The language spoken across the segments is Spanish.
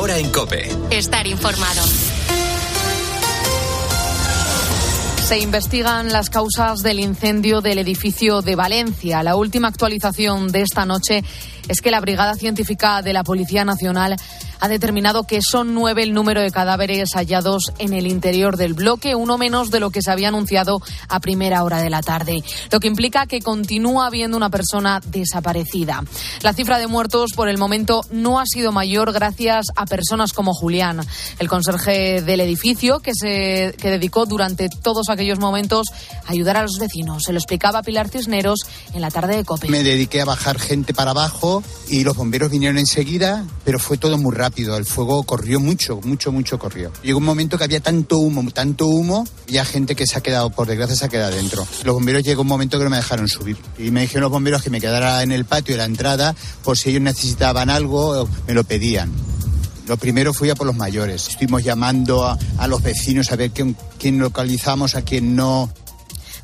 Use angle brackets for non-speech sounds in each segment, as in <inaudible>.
hora en Cope. Estar informado. Se investigan las causas del incendio del edificio de Valencia. La última actualización de esta noche es que la Brigada Científica de la Policía Nacional ha determinado que son nueve el número de cadáveres hallados en el interior del bloque, uno menos de lo que se había anunciado a primera hora de la tarde, lo que implica que continúa habiendo una persona desaparecida. La cifra de muertos por el momento no ha sido mayor gracias a personas como Julián, el conserje del edificio que se que dedicó durante todos aquellos momentos a ayudar a los vecinos. Se lo explicaba Pilar Cisneros en la tarde de COPE. Me dediqué a bajar gente para abajo y los bomberos vinieron enseguida, pero fue todo muy rápido el fuego corrió mucho, mucho, mucho corrió. Llegó un momento que había tanto humo, tanto humo, y hay gente que se ha quedado, por desgracia, se ha quedado dentro. Los bomberos llegó un momento que no me dejaron subir. Y me dijeron los bomberos que me quedara en el patio de la entrada, por si ellos necesitaban algo, me lo pedían. Lo primero fui a por los mayores. Estuvimos llamando a, a los vecinos a ver quién, quién localizamos, a quién no.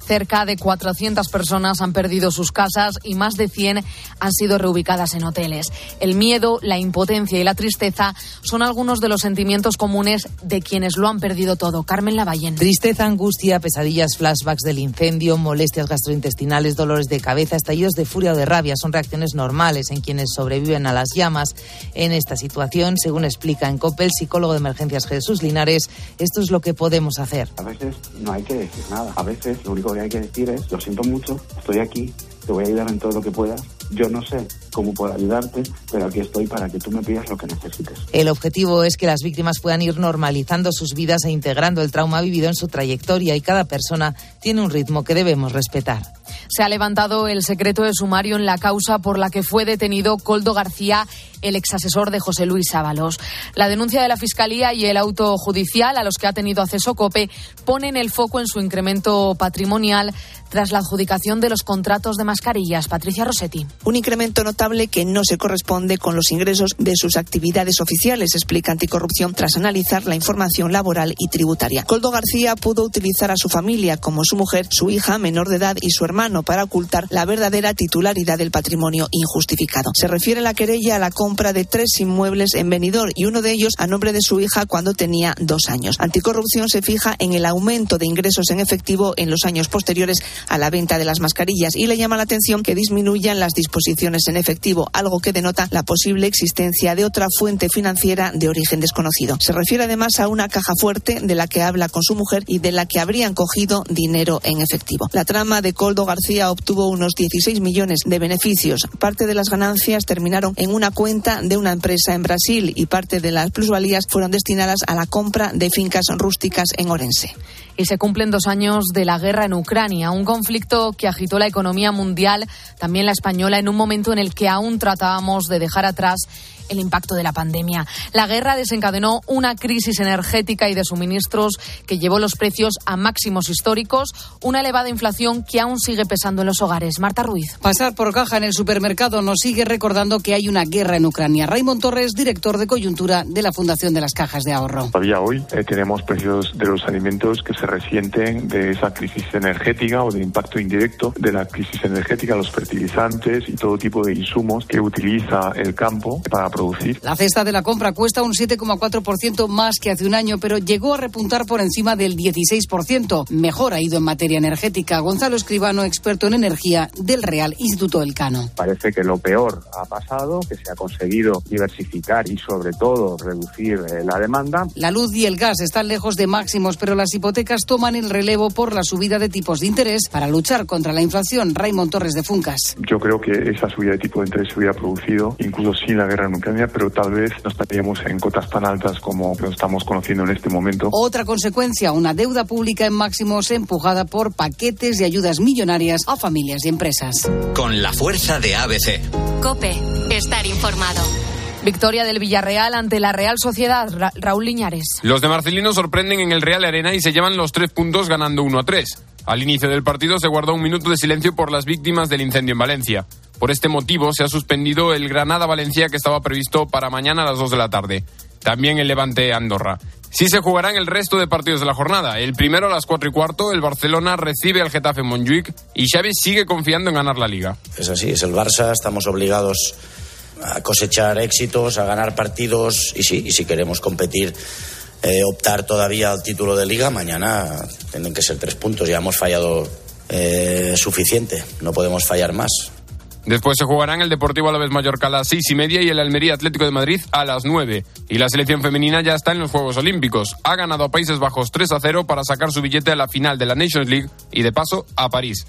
Cerca de 400 personas han perdido sus casas y más de 100 han sido reubicadas en hoteles. El miedo, la impotencia y la tristeza son algunos de los sentimientos comunes de quienes lo han perdido todo. Carmen Lavallén. Tristeza, angustia, pesadillas, flashbacks del incendio, molestias gastrointestinales, dolores de cabeza, estallidos de furia o de rabia son reacciones normales en quienes sobreviven a las llamas. En esta situación, según explica en COPE el psicólogo de emergencias Jesús Linares, esto es lo que podemos hacer. A veces no hay que decir nada. A veces lo único que hay que decir es, lo siento mucho, estoy aquí, te voy a ayudar en todo lo que puedas. Yo no sé cómo puedo ayudarte, pero aquí estoy para que tú me pidas lo que necesites. El objetivo es que las víctimas puedan ir normalizando sus vidas e integrando el trauma vivido en su trayectoria y cada persona tiene un ritmo que debemos respetar. Se ha levantado el secreto de sumario en la causa por la que fue detenido Coldo García, el exasesor de José Luis Ábalos. La denuncia de la Fiscalía y el auto judicial a los que ha tenido acceso COPE ponen el foco en su incremento patrimonial tras la adjudicación de los contratos de mascarillas. Patricia Rossetti. Un incremento notable que no se corresponde con los ingresos de sus actividades oficiales, explica Anticorrupción tras analizar la información laboral y tributaria. Coldo García pudo utilizar a su familia como su mujer, su hija menor de edad y su hermano para ocultar la verdadera titularidad del patrimonio injustificado. Se refiere la querella a la compra de tres inmuebles en Benidorm y uno de ellos a nombre de su hija cuando tenía dos años. Anticorrupción se fija en el aumento de ingresos en efectivo en los años posteriores a la venta de las mascarillas y le llama la atención que disminuyan las disposiciones en efectivo, algo que denota la posible existencia de otra fuente financiera de origen desconocido. Se refiere además a una caja fuerte de la que habla con su mujer y de la que habrían cogido dinero en efectivo. La trama de Coldo García obtuvo unos 16 millones de beneficios. Parte de las ganancias terminaron en una cuenta de una empresa en Brasil y parte de las plusvalías fueron destinadas a la compra de fincas rústicas en Orense y se cumplen dos años de la guerra en Ucrania, un conflicto que agitó la economía mundial, también la española, en un momento en el que aún tratábamos de dejar atrás el impacto de la pandemia. La guerra desencadenó una crisis energética y de suministros que llevó los precios a máximos históricos, una elevada inflación que aún sigue pesando en los hogares. Marta Ruiz. Pasar por caja en el supermercado nos sigue recordando que hay una guerra en Ucrania. Raymond Torres, director de coyuntura de la Fundación de las Cajas de Ahorro. Todavía hoy eh, tenemos precios de los alimentos que se resienten de esa crisis energética o del impacto indirecto de la crisis energética, los fertilizantes y todo tipo de insumos que utiliza el campo para producir. La cesta de la compra cuesta un 7,4% más que hace un año, pero llegó a repuntar por encima del 16%. Mejor ha ido en materia energética. Gonzalo Escribano, experto en energía del Real Instituto Elcano. Parece que lo peor ha pasado, que se ha conseguido diversificar y sobre todo reducir eh, la demanda. La luz y el gas están lejos de máximos, pero las hipotecas toman el relevo por la subida de tipos de interés para luchar contra la inflación. Raymond Torres de Funcas. Yo creo que esa subida de tipo de interés se hubiera producido incluso sin la guerra en Pero tal vez no estaríamos en cotas tan altas como lo estamos conociendo en este momento. Otra consecuencia, una deuda pública en máximos empujada por paquetes de ayudas millonarias a familias y empresas. Con la fuerza de ABC. Cope, estar informado. Victoria del Villarreal ante la Real Sociedad. Ra Raúl Liñares. Los de Marcelino sorprenden en el Real Arena y se llevan los tres puntos ganando 1 a 3. Al inicio del partido se guardó un minuto de silencio por las víctimas del incendio en Valencia. Por este motivo se ha suspendido el Granada-Valencia que estaba previsto para mañana a las 2 de la tarde. También el Levante-Andorra. Sí se jugarán el resto de partidos de la jornada. El primero a las 4 y cuarto, el Barcelona recibe al Getafe Montjuic y Xavi sigue confiando en ganar la Liga. Es así, es el Barça, estamos obligados a cosechar éxitos, a ganar partidos y sí, y si queremos competir, eh, optar todavía al título de liga, mañana tienen que ser tres puntos. Ya hemos fallado eh, suficiente, no podemos fallar más. Después se jugarán el Deportivo Alavés Mallorca a las seis y media y el Almería Atlético de Madrid a las nueve. Y la selección femenina ya está en los Juegos Olímpicos. Ha ganado a Países Bajos 3 a 0 para sacar su billete a la final de la Nations League y de paso a París.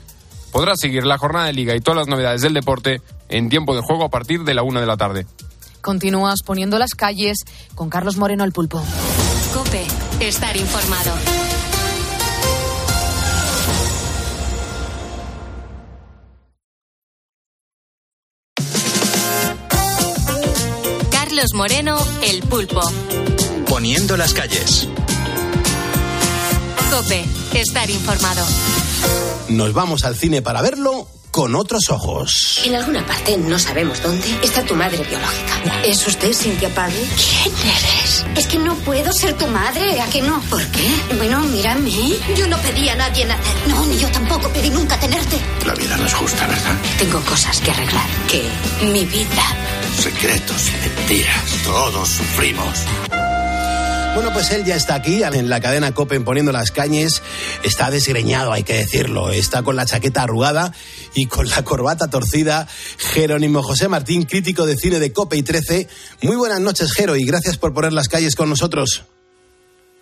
Podrá seguir la jornada de liga y todas las novedades del deporte en tiempo de juego a partir de la una de la tarde. Continúas poniendo las calles con Carlos Moreno al pulpo. Estar informado. Carlos Moreno, el pulpo. Poniendo las calles. Cope, estar informado. Nos vamos al cine para verlo con otros ojos. En alguna parte, no sabemos dónde, está tu madre biológica. ¿Es usted Cynthia Parry? ¿Quién eres? Es que no puedo ser tu madre, ¿a que no? ¿Por qué? Bueno, mírame. Yo no pedí a nadie nacer. No, ni yo tampoco pedí nunca tenerte. La vida no es justa, ¿verdad? Tengo cosas que arreglar. Que mi vida. Secretos y mentiras. Todos sufrimos. Bueno, pues él ya está aquí en la cadena Copen poniendo las cañes. Está desgreñado, hay que decirlo. Está con la chaqueta arrugada y con la corbata torcida. Jerónimo José Martín, crítico de cine de Cope y 13. Muy buenas noches, Jero, y gracias por poner las calles con nosotros.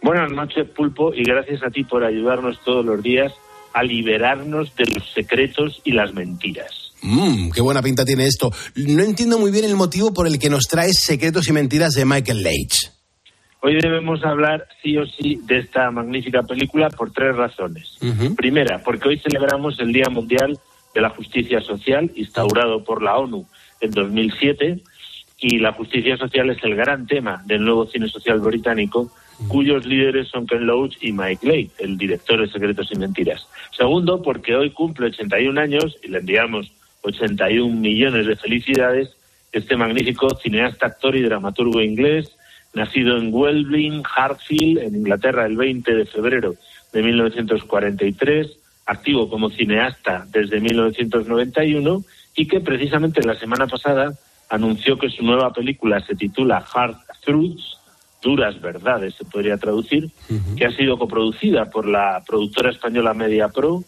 Buenas noches, Pulpo, y gracias a ti por ayudarnos todos los días a liberarnos de los secretos y las mentiras. Mmm, qué buena pinta tiene esto. No entiendo muy bien el motivo por el que nos traes Secretos y Mentiras de Michael Leitch. Hoy debemos hablar sí o sí de esta magnífica película por tres razones. Primera, porque hoy celebramos el Día Mundial de la Justicia Social, instaurado por la ONU en 2007, y la justicia social es el gran tema del nuevo cine social británico, cuyos líderes son Ken Loach y Mike Leigh, el director de Secretos y Mentiras. Segundo, porque hoy cumple 81 años y le enviamos 81 millones de felicidades este magnífico cineasta, actor y dramaturgo inglés, nacido en Welbling, Hartfield, en Inglaterra, el 20 de febrero de 1943, activo como cineasta desde 1991 y que precisamente la semana pasada anunció que su nueva película se titula Hard Truths, duras verdades se podría traducir, que ha sido coproducida por la productora española Media Pro,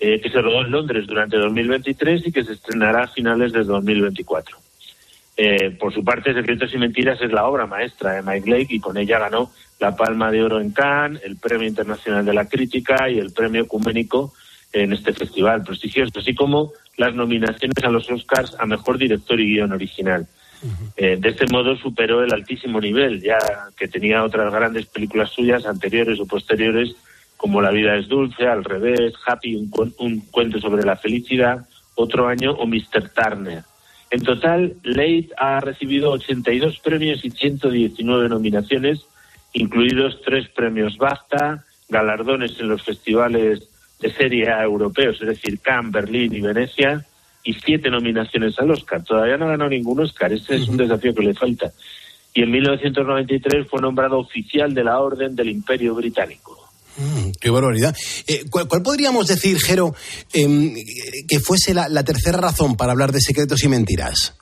eh, que se rodó en Londres durante 2023 y que se estrenará a finales de 2024. Eh, por su parte, Secretos y Mentiras es la obra maestra de Mike Lake y con ella ganó la Palma de Oro en Cannes, el Premio Internacional de la Crítica y el Premio Ecuménico en este festival prestigioso, así como las nominaciones a los Oscars a Mejor Director y Guión Original. Eh, de este modo superó el altísimo nivel, ya que tenía otras grandes películas suyas anteriores o posteriores, como La vida es dulce, Al revés, Happy, un, un cuento sobre la felicidad, otro año, o Mr. Turner. En total, Leigh ha recibido 82 premios y 119 nominaciones, incluidos tres premios BAFTA, galardones en los festivales de serie A europeos, es decir, Cannes, Berlín y Venecia, y siete nominaciones al Oscar. Todavía no ha ganado ningún Oscar, ese es un desafío que le falta. Y en 1993 fue nombrado oficial de la Orden del Imperio Británico. Mm, qué barbaridad. Eh, ¿cuál, ¿cuál, podríamos decir, Jero, eh, que fuese la, la, tercera razón para hablar de secretos y mentiras?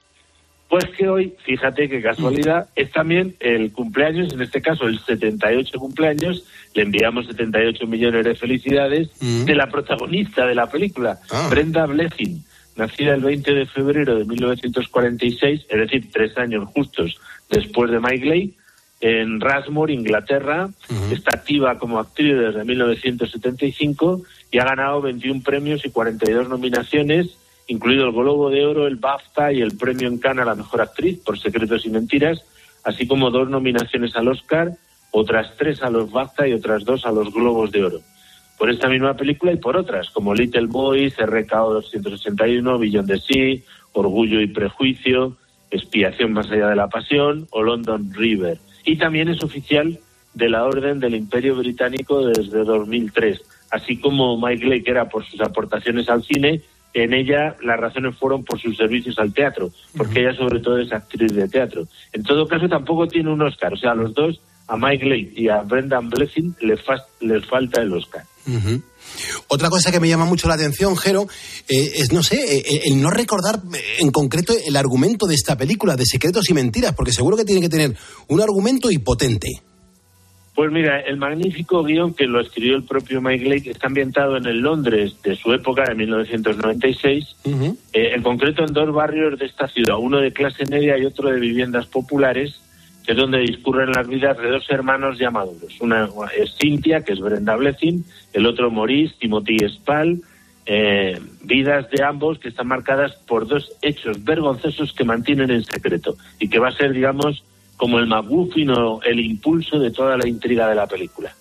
Pues que hoy, fíjate qué casualidad, es también el cumpleaños, en este caso el 78 cumpleaños, le enviamos 78 millones de felicidades, mm. de la protagonista de la película, ah. Brenda Blessing, nacida el 20 de febrero de 1946, es decir, tres años justos después de Mike Leigh, en Rasmore, Inglaterra. Uh -huh. Está activa como actriz desde 1975 y ha ganado 21 premios y 42 nominaciones, incluido el Globo de Oro, el BAFTA y el premio en Cannes a la mejor actriz por Secretos y Mentiras, así como dos nominaciones al Oscar, otras tres a los BAFTA y otras dos a los Globos de Oro. Por esta misma película y por otras, como Little Boys, RKO 261, Billón de Sí, Orgullo y Prejuicio, Expiación más allá de la pasión o London River y también es oficial de la Orden del Imperio Británico desde 2003, así como Mike Leigh, que era por sus aportaciones al cine, en ella las razones fueron por sus servicios al teatro, porque uh -huh. ella sobre todo es actriz de teatro. En todo caso tampoco tiene un Oscar, o sea, a los dos, a Mike Leigh y a Brendan Blessing, les, fa les falta el Oscar. Ujú. Otra cosa que me llama mucho la atención, Jero, eh, es, no sé, eh, el no recordar eh, en concreto el argumento de esta película, de Secretos y Mentiras, porque seguro que tiene que tener un argumento y potente. Pues mira, el magnífico guion que lo escribió el propio Mike Lake está ambientado en el Londres de su época, de 1996, eh, en concreto en dos barrios de esta ciudad, uno de clase media y otro de viviendas populares, que es donde discurren las vidas de dos hermanos ya maduros. Una es Cynthia, que es Brenda Blessing, el otro Maurice, Timothy Spall, eh, vidas de ambos que están marcadas por dos hechos vergonzosos que mantienen en secreto y que va a ser, digamos, como el McGuffin o el impulso de toda la intriga de la película.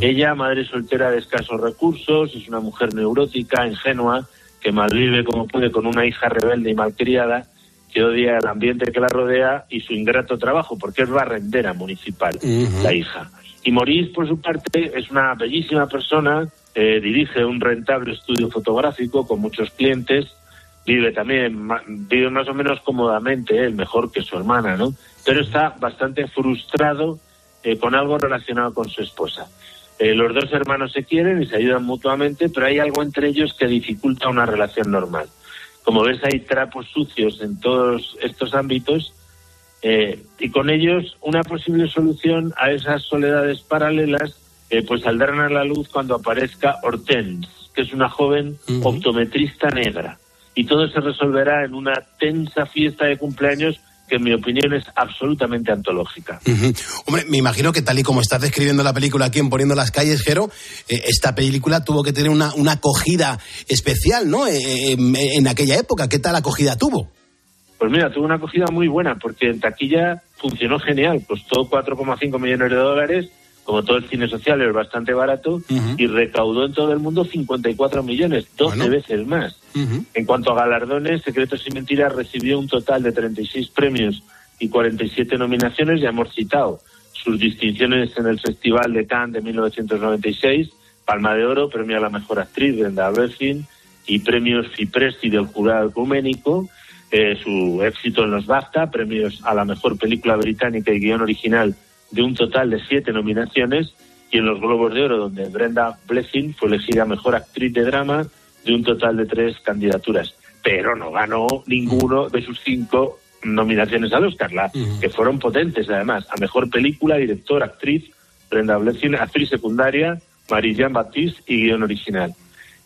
Ella, madre soltera de escasos recursos, es una mujer neurótica, ingenua, que malvive como puede con una hija rebelde y malcriada, que odia el ambiente que la rodea y su ingrato trabajo, porque es barrendera municipal, la hija. Y Maurice, por su parte, es una bellísima persona, eh, dirige un rentable estudio fotográfico con muchos clientes, vive también, vive más o menos cómodamente, él mejor que su hermana, ¿no? Pero está bastante frustrado eh, con algo relacionado con su esposa. Eh, los dos hermanos se quieren y se ayudan mutuamente, pero hay algo entre ellos que dificulta una relación normal. Como ves, hay trapos sucios en todos estos ámbitos eh, y con ellos una posible solución a esas soledades paralelas eh, pues saldrán a la luz cuando aparezca Hortense, que es una joven optometrista negra. Y todo se resolverá en una tensa fiesta de cumpleaños que en mi opinión es absolutamente antológica. Hombre, me imagino que tal y como estás describiendo la película aquí en Poniendo las calles, Jero, eh, esta película tuvo que tener una, una acogida especial, ¿no? Eh, en, en aquella época, ¿qué tal acogida tuvo? Pues mira, tuvo una acogida muy buena porque en taquilla funcionó genial. Costó 4,5 millones de dólares, como todo el cine social es bastante barato, y recaudó en todo el mundo 54 millones, 12 veces más. En cuanto a galardones, Secretos y Mentiras recibió un total de 36 premios y 47 nominaciones, ya hemos citado sus distinciones en el Festival de Cannes de 1996, Palma de Oro, premio a la mejor actriz, Brenda Blessing, y premios Fipresti del jurado ecuménico, eh, su éxito en los BAFTA, premios a la mejor película británica y guion original de un total de siete nominaciones, y en los Globos de Oro, donde Brenda Blessing fue elegida mejor actriz de drama de un total de tres candidaturas. Pero no ganó ninguno de sus cinco nominaciones al Oscar, la- que fueron potentes además, a mejor película, director, actriz, Brenda Blessing, actriz secundaria, Marie-Jean Baptiste y guion original.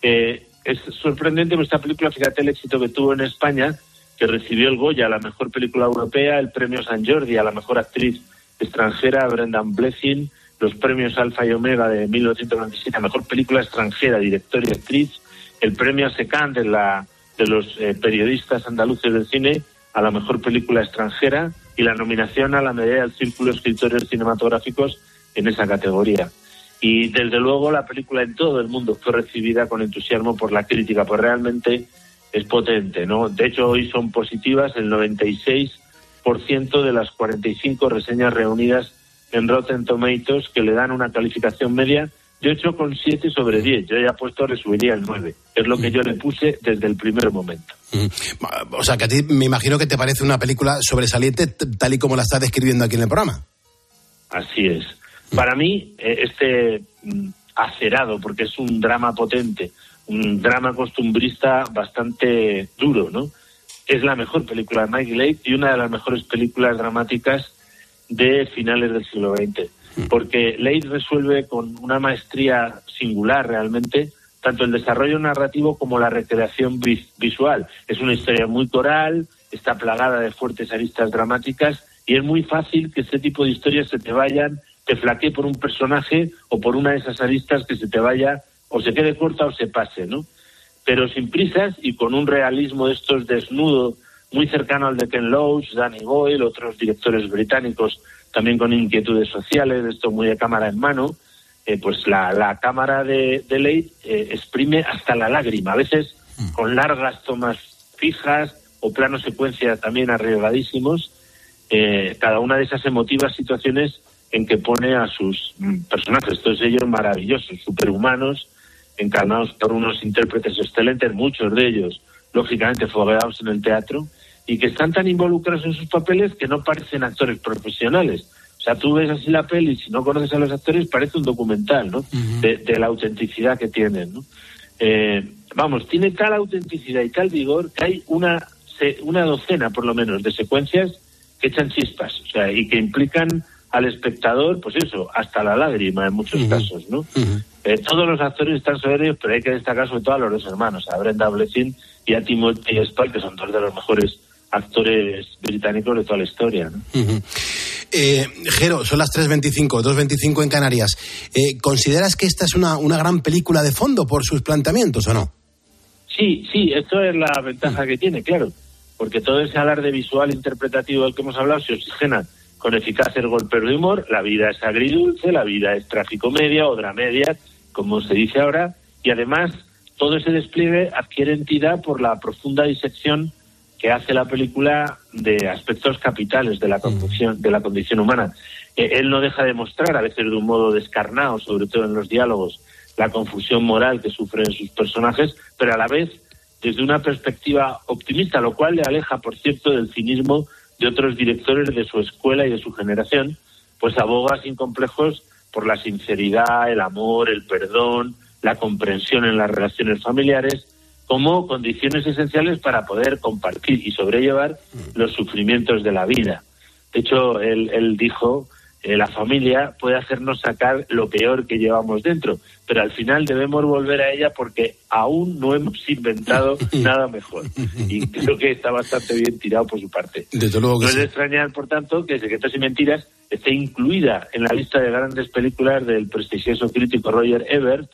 Eh, es sorprendente esta película, fíjate el éxito que tuvo en España, que recibió el Goya a la mejor película europea, el premio San Jordi a la mejor actriz extranjera, Brendan Blessing, los premios Alfa y Omega de 1997 a mejor película extranjera, director y actriz, el premio Secán de, la, de los eh, periodistas andaluces del cine a la mejor película extranjera y la nominación a la medalla del Círculo de Escritores Cinematográficos en esa categoría. Y desde luego la película en todo el mundo fue recibida con entusiasmo por la crítica, pues realmente es potente, ¿no? De hecho, hoy son positivas el 96% de las 45 reseñas reunidas en Rotten Tomatoes que le dan una calificación media de 8,7 sobre 10. Yo ya puesto, le subiría el 9. Es lo que yo le puse desde el primer momento. O sea, que a ti me imagino que te parece una película sobresaliente tal y como la estás describiendo aquí en el programa. Así es. Para mí, eh, este mm, acerado, porque es un drama potente, un drama costumbrista bastante duro, ¿no? Es la mejor película de Mike Lake y una de las mejores películas dramáticas de finales del siglo XX. Porque Lake resuelve con una maestría singular realmente tanto el desarrollo narrativo como la recreación vis- visual. Es una historia muy coral, está plagada de fuertes aristas dramáticas y es muy fácil que este tipo de historias se te vayan, te flaquee por un personaje o por una de esas aristas que se te vaya o se quede corta o se pase, ¿no? Pero sin prisas y con un realismo de estos desnudo muy cercano al de Ken Loach, Danny Boyle, otros directores británicos también con inquietudes sociales, esto muy de cámara en mano, eh, pues la, la cámara de, de Leigh eh, exprime hasta la lágrima, a veces con largas tomas fijas o planos secuencia también arriesgadísimos, eh, cada una de esas emotivas situaciones en que pone a sus mm, personajes, todos ellos maravillosos, superhumanos, encarnados por unos intérpretes excelentes, muchos de ellos, lógicamente, fogueados en el teatro, y que están tan involucrados en sus papeles que no parecen actores profesionales. O sea, tú ves así la peli, si no conoces a los actores, parece un documental, ¿no? de, de la autenticidad que tienen, ¿no? Eh, vamos, tiene tal autenticidad y tal vigor que hay una, una docena, por lo menos, de secuencias que echan chispas, o sea, y que implican al espectador, pues eso, hasta la lágrima en muchos casos, ¿no? Eh, todos los actores están soberbios, pero hay que destacar sobre todo a los dos hermanos, a Brenda Blessing y a Timothy Spall, que son dos de los mejores actores británicos de toda la historia, ¿no? Ujú. Eh, Jero, son las 3.25, 2.25 en Canarias. Eh, ¿Consideras que esta es una, una gran película de fondo por sus planteamientos o no? Sí, sí, esto es la ventaja que tiene, claro, porque todo ese alarde visual interpretativo del que hemos hablado se oxigena con eficacia el golpe de humor, la vida es agridulce, la vida es tragicomedia o dramedia, como se dice ahora, y además todo ese despliegue adquiere entidad por la profunda disección que hace la película de aspectos capitales de la condición, de la condición humana. Eh, él no deja de mostrar, a veces de un modo descarnado, sobre todo en los diálogos, la confusión moral que sufren sus personajes, pero a la vez desde una perspectiva optimista, lo cual le aleja, por cierto, del cinismo de otros directores de su escuela y de su generación, pues aboga sin complejos por la sinceridad, el amor, el perdón, la comprensión en las relaciones familiares, como condiciones esenciales para poder compartir y sobrellevar los sufrimientos de la vida. De hecho, él, él dijo, eh, la familia puede hacernos sacar lo peor que llevamos dentro, pero al final debemos volver a ella porque aún no hemos inventado <laughs> nada mejor. Y creo que está bastante bien tirado por su parte. Desde luego que No es sí. de extrañar, por tanto, que Secretos y Mentiras esté incluida en la lista de grandes películas del prestigioso crítico Roger Ebert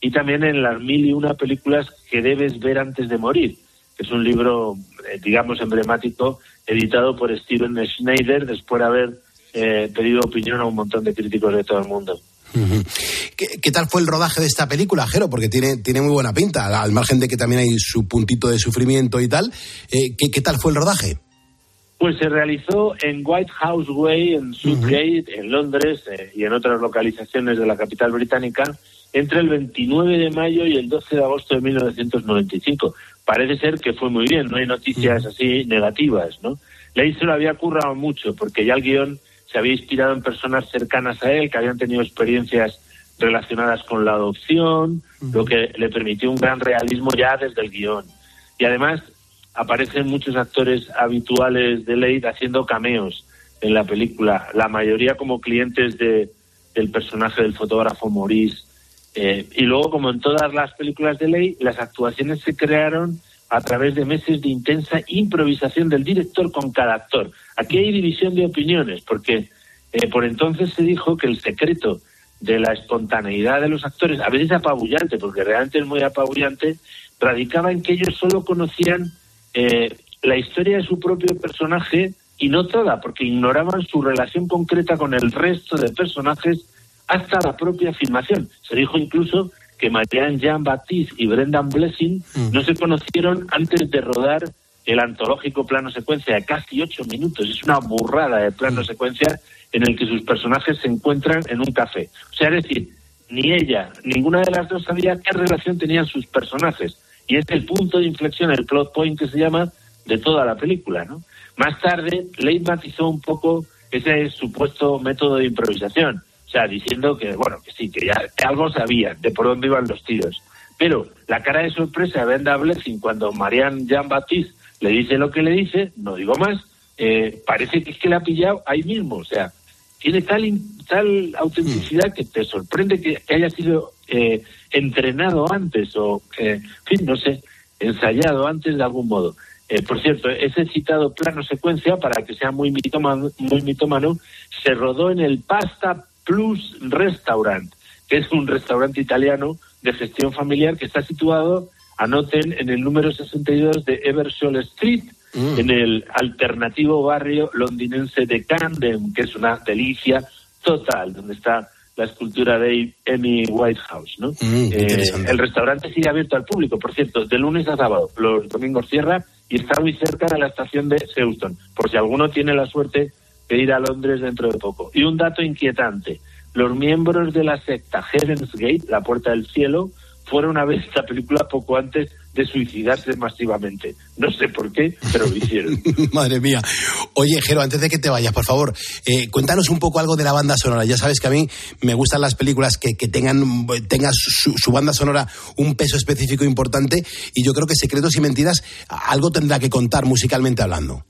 y también en las mil y una películas que debes ver antes de morir, que es un libro, eh, digamos, emblemático, editado por Steven Schneider después de haber eh, pedido opinión a un montón de críticos de todo el mundo. <laughs> ¿Qué, qué tal fue el rodaje de esta película, Jero? Porque tiene, tiene muy buena pinta, al margen de que también hay su puntito de sufrimiento y tal. Eh, ¿qué, qué tal fue el rodaje? Pues se realizó en White House Way, en Sudgate, en Londres eh, y en otras localizaciones de la capital británica, entre el 29 de mayo y el 12 de agosto de 1995. Parece ser que fue muy bien, no hay noticias así negativas, ¿no? Ley se lo había currado mucho, porque ya el guion se había inspirado en personas cercanas a él, que habían tenido experiencias relacionadas con la adopción, lo que le permitió un gran realismo ya desde el guion. Y además aparecen muchos actores habituales de Leigh haciendo cameos en la película, la mayoría como clientes de, del personaje del fotógrafo Maurice. Eh, y luego, como en todas las películas de Ley, las actuaciones se crearon a través de meses de intensa improvisación del director con cada actor. Aquí hay división de opiniones, porque eh, por entonces se dijo que el secreto de la espontaneidad de los actores, a veces apabullante, porque realmente es muy apabullante, radicaba en que ellos solo conocían eh, la historia de su propio personaje y no toda, porque ignoraban su relación concreta con el resto de personajes hasta la propia filmación. Se dijo incluso que Marianne Jean Baptiste y Brendan Blessing no se conocieron antes de rodar el antológico plano secuencia de casi ocho minutos. Es una burrada de plano secuencia en el que sus personajes se encuentran en un café. O sea, es decir, ni ella, ninguna de las dos sabía qué relación tenían sus personajes. Y es el punto de inflexión, el plot point que se llama, de toda la película, ¿no? Más tarde, Leigh matizó un poco ese supuesto método de improvisación. O sea, diciendo que, bueno, que sí, que ya que algo sabían de por dónde iban los tiros. Pero la cara de sorpresa de Brenda Blessing cuando Marianne Jean Baptiste le dice lo que le dice, no digo más, eh, parece que es que la ha pillado ahí mismo. O sea, tiene tal, tal autenticidad que te sorprende que, que haya sido eh, entrenado antes o, eh, en fin, no sé, ensayado antes de algún modo. Eh, por cierto, ese citado plano secuencia, para que sea muy mitómano, muy mitómano, se rodó en el Pasta Plus Restaurant, que es un restaurante italiano de gestión familiar que está situado, anoten, en el número 62 de Eversole Street, Mm. en el alternativo barrio londinense de Camden, que es una delicia total, donde está la escultura de Amy Whitehouse, ¿no? Mm, Eh, el restaurante sigue abierto al público, por cierto, de lunes a sábado. Los domingos cierra y está muy cerca de la estación de Seuston, por si alguno tiene la suerte de ir a Londres dentro de poco. Y un dato inquietante, los miembros de la secta Heaven's Gate, la puerta del cielo, fueron a ver esta película poco antes de suicidarse masivamente. No sé por qué, pero lo hicieron. <laughs> Madre mía. Oye, Jero, antes de que te vayas, por favor, eh, cuéntanos un poco algo de la banda sonora. Ya sabes que a mí me gustan las películas que, que tengan, tengan su, banda sonora un peso específico importante y yo creo que Secretos y Mentiras algo tendrá que contar musicalmente hablando.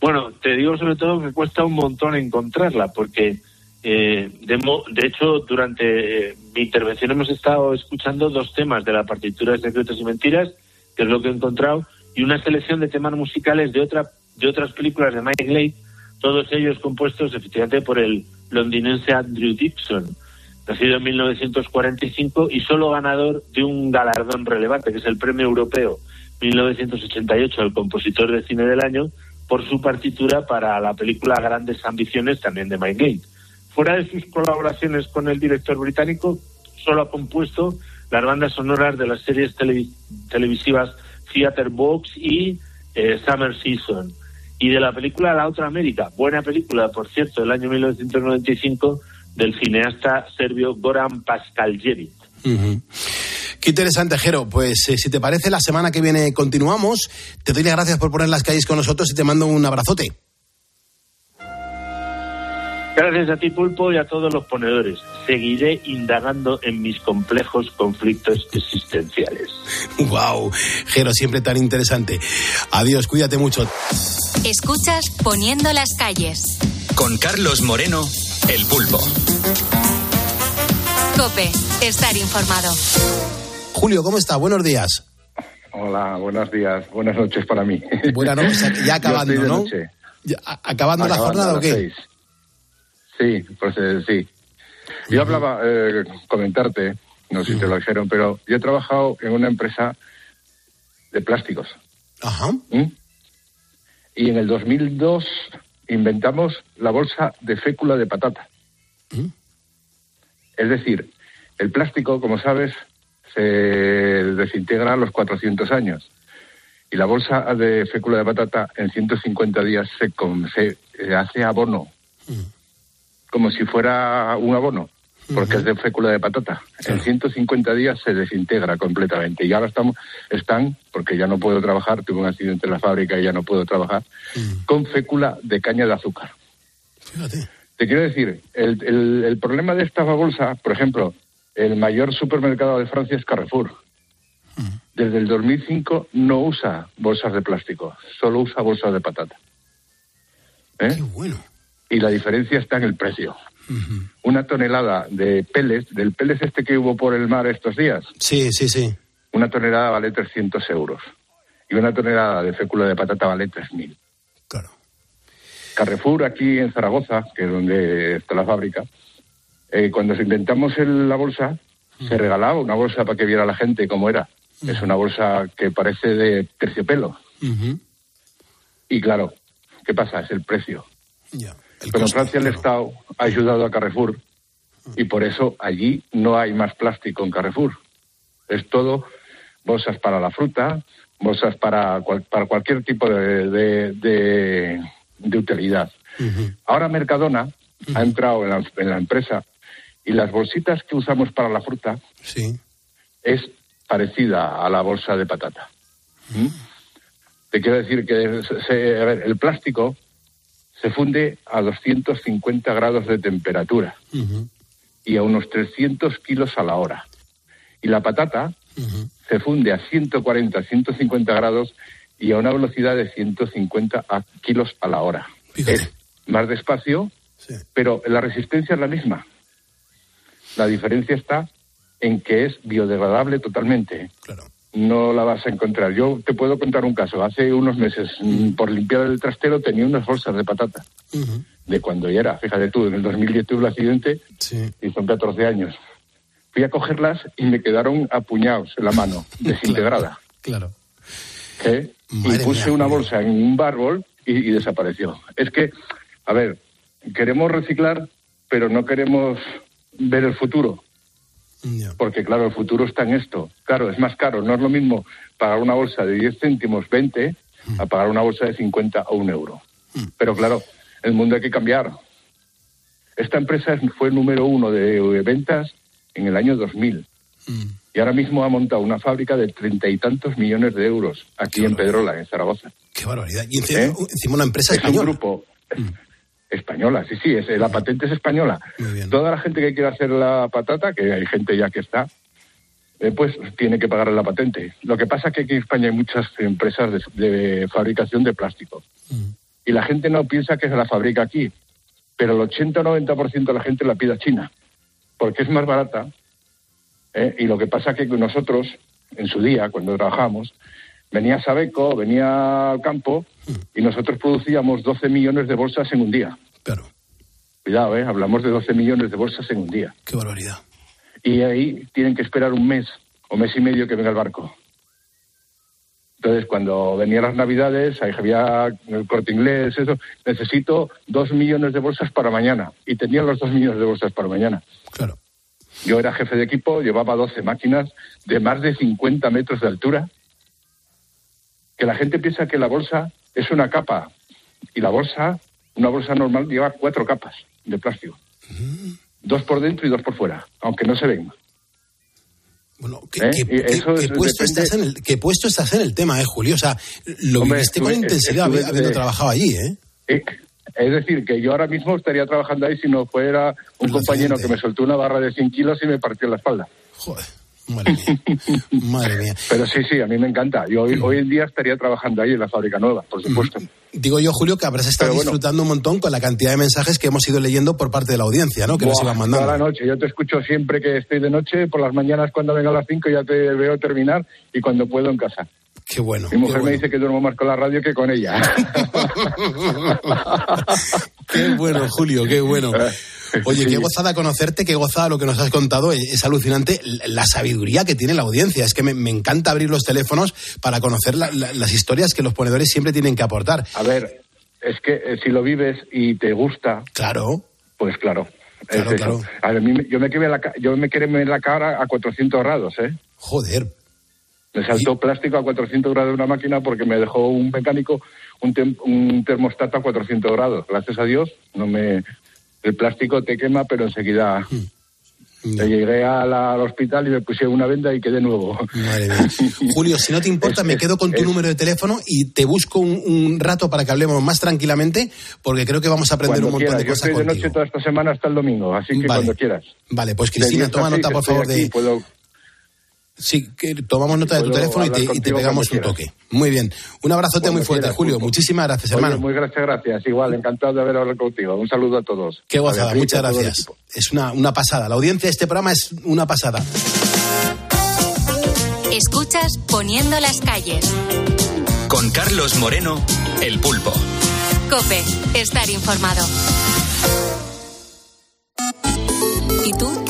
Bueno, te digo sobre todo que cuesta un montón encontrarla porque eh, de, de, hecho, durante eh, mi intervención hemos estado escuchando dos temas de la partitura de Secretos y Mentiras, que es lo que he encontrado, y una selección de temas musicales de, otra, de otras películas de Mike Leigh, todos ellos compuestos efectivamente por el londinense Andrew Dixon, nacido en 1945 y solo ganador de un galardón relevante, que es el Premio Europeo 1988 al Compositor de Cine del Año, por su partitura para la película Grandes Ambiciones, también de Leigh. Fuera de sus colaboraciones con el director británico, solo ha compuesto las bandas sonoras de las series televis televisivas Theater Box y eh, Summer Season. Y de la película La Otra América, buena película, por cierto, del año 1995, del cineasta serbio Goran Paskaljevic. Uh. Qué interesante, Jero. Pues eh, si te parece, la semana que viene continuamos. Te doy las gracias por poner las calles con nosotros y te mando un abrazote. Gracias a ti, Pulpo, y a todos los ponedores. Seguiré indagando en mis complejos conflictos existenciales. ¡Wow! Jero, siempre tan interesante. Adiós, cuídate mucho. Escuchas Poniendo las calles. Con Carlos Moreno, el Pulpo. Cope, estar informado. Julio, ¿cómo está? Buenos días. Hola, buenos días. Buenas noches para mí. Buenas noches, ya <laughs> acabando, ¿no? noche. Ya, ¿Acabando, la jornada o qué? seis. Sí, pues eh, sí. Yo hablaba, eh, comentarte, no sé si te lo dijeron, pero yo he trabajado en una empresa de plásticos. Ajá. ¿Mm? Y en el 2002 inventamos la bolsa de fécula de patata. ¿Mm? Es decir, el plástico, como sabes, se desintegra a los 400 años. Y la bolsa de fécula de patata en 150 días se, se, hace abono. Como si fuera un abono, porque es de fécula de patata. En 150 días se desintegra completamente. Y ahora estamos, están, porque ya no puedo trabajar, tuve un accidente en la fábrica y ya no puedo trabajar, con fécula de caña de azúcar. Te quiero decir, el, el- el problema de esta bolsa, por ejemplo, el mayor supermercado de Francia es Carrefour. Desde el 2005 no usa bolsas de plástico, solo usa bolsas de patata. ¿Eh? Y la diferencia está en el precio. Una tonelada de pellets, del pellets este que hubo por el mar estos días, Sí, sí, sí. una tonelada vale 300 euros. Y una tonelada de fécula de patata vale 3.000. Carrefour, aquí en Zaragoza, que es donde está la fábrica, eh, cuando inventamos el- la bolsa, se regalaba una bolsa para que viera la gente cómo era. Es una bolsa que parece de terciopelo. Y claro, ¿qué pasa? Es el precio. Pero en Francia el Estado ha ayudado a Carrefour y por eso allí no hay más plástico en Carrefour. Es todo bolsas para la fruta, bolsas para, cual- para cualquier tipo de, de- de- de utilidad. Ahora Mercadona ha entrado en la, en la empresa y las bolsitas que usamos para la fruta es parecida a la bolsa de patata. ¿Mm? Te quiero decir que se- se- a ver, el plástico se funde a 250 grados de temperatura y a unos 300 kilos a la hora. Y la patata se funde a 140, 150 grados y a una velocidad de 150 a- kilos a la hora. Es más despacio, pero la resistencia es la misma. La diferencia está en que es biodegradable totalmente. No la vas a encontrar. Yo te puedo contar un caso. Hace unos meses, mm, por limpiar el trastero, tenía unas bolsas de patata. De cuando ya era. Fíjate tú, en el 2010 tuve el accidente y son 14 años. Fui a cogerlas y me quedaron apuñados en la mano, <laughs> desintegrada. Claro. ¿eh? Y puse mía, una bolsa en un bárbol y, y desapareció. Es que, a ver, queremos reciclar, pero no queremos ver el futuro. Porque, claro, el futuro está en esto. Claro, es más caro. No es lo mismo pagar una bolsa de 10 céntimos, 20, a pagar una bolsa de 50 o un euro. Pero, claro, el mundo hay que cambiar. Esta empresa es- fue número uno de, de ventas en el año 2000. Y ahora mismo ha montado una fábrica de treinta y tantos millones de euros aquí en Pedrola, en Zaragoza. Qué barbaridad. Y encima, ¿Eh? encima una empresa es española. un grupo española, sí, sí, es, la patente es española. Toda la gente que quiera hacer la patata, que hay gente ya que está, eh, pues tiene que pagar la patente. Lo que pasa es que aquí en España hay muchas empresas de, de fabricación de plástico. Y la gente no piensa que se la fabrica aquí, pero el 80 o 90% de la gente la pide a China, porque es más barata. ¿eh? Y lo que pasa es que nosotros, en su día, cuando trabajamos, venía Sabeco, venía al campo y nosotros producíamos 12 millones de bolsas en un día. Claro. Cuidado, ¿eh? hablamos de 12 millones de bolsas en un día. Qué barbaridad. Y ahí tienen que esperar un mes o mes y medio que venga el barco. Entonces, cuando venían las navidades, ahí había el corte inglés, eso, necesito dos millones de bolsas para mañana. Y tenían los dos millones de bolsas para mañana. Claro. Yo era jefe de equipo, llevaba 12 máquinas de más de 50 metros de altura. Que la gente piensa que la bolsa es una capa. Y la bolsa, una bolsa normal, lleva cuatro capas de plástico. Dos por dentro y dos por fuera, aunque no se ven. Bueno, ¿Eh? ¿Qué, Y qué- eso qué es- puesto estás en el, qué puesto estás en el tema, eh, Julio? O sea, lo Hombre, viviste con estuve- intensidad estuve habi- habiendo de- trabajado allí, ¿eh? Eh, Es decir, que yo ahora mismo estaría trabajando ahí si no fuera un compañero que me soltó una barra de 100 kilos y me partió la espalda. Joder, madre mía. Madre mía. Pero sí, sí, a mí me encanta. Yo hoy, hoy en día estaría trabajando ahí en la fábrica nueva, por supuesto. Digo yo, Julio, que habrás estado bueno. disfrutando un montón con la cantidad de mensajes que hemos ido leyendo por parte de la audiencia, ¿no? Que nos iban mandando. Toda la noche. Yo te escucho siempre que estoy de noche, por las mañanas cuando vengo a las 5 ya te veo terminar y cuando puedo en casa. Qué bueno. Mi mujer me dice que duermo más con la radio que con ella. <laughs> Qué bueno, Julio, qué bueno. <laughs> Oye, qué gozada conocerte, qué gozada lo que nos has contado. Es, alucinante la sabiduría que tiene la audiencia. Es que me, me encanta abrir los teléfonos para conocer la- la- las historias que los ponedores siempre tienen que aportar. A ver, es que eh, si lo vives y te gusta. Claro. Pues claro. Claro, claro. A ver, yo me quemé la, yo me quemé la cara a 400 grados, ¿eh? Joder. Me saltó plástico a 400 grados de una máquina porque me dejó un mecánico un, tem- un termostato a 400 grados. Gracias a Dios, no me el plástico te quema, pero enseguida Hmm. llegué a la- al hospital y me puse una venda y quedé nuevo. Madre mía. <laughs> Julio, si no te importa, me quedo con tu número de teléfono y te busco un, un rato para que hablemos más tranquilamente, porque creo que vamos a aprender Cuando un montón quieras. de Yo cosas estoy de contigo. noche toda esta semana hasta el domingo, así que Vale. cuando quieras. Vale, pues Cristina, toma nota, por favor, aquí, de... puedo- Sí, que tomamos nota de tu teléfono y te, y pegamos un toque. Muy bien. Un abrazote Cuando muy fuerte, quieras, Julio. Muchísimas gracias, Oye, hermano. muy gracias, gracias. Igual, encantado de haber hablado contigo. Un saludo a todos. Qué gozada, muchas gracias. Es una, una pasada. La audiencia de este programa es una pasada. Escuchas Poniendo las calles. Con Carlos Moreno, El Pulpo. Cope, estar informado. ¿Y tú qué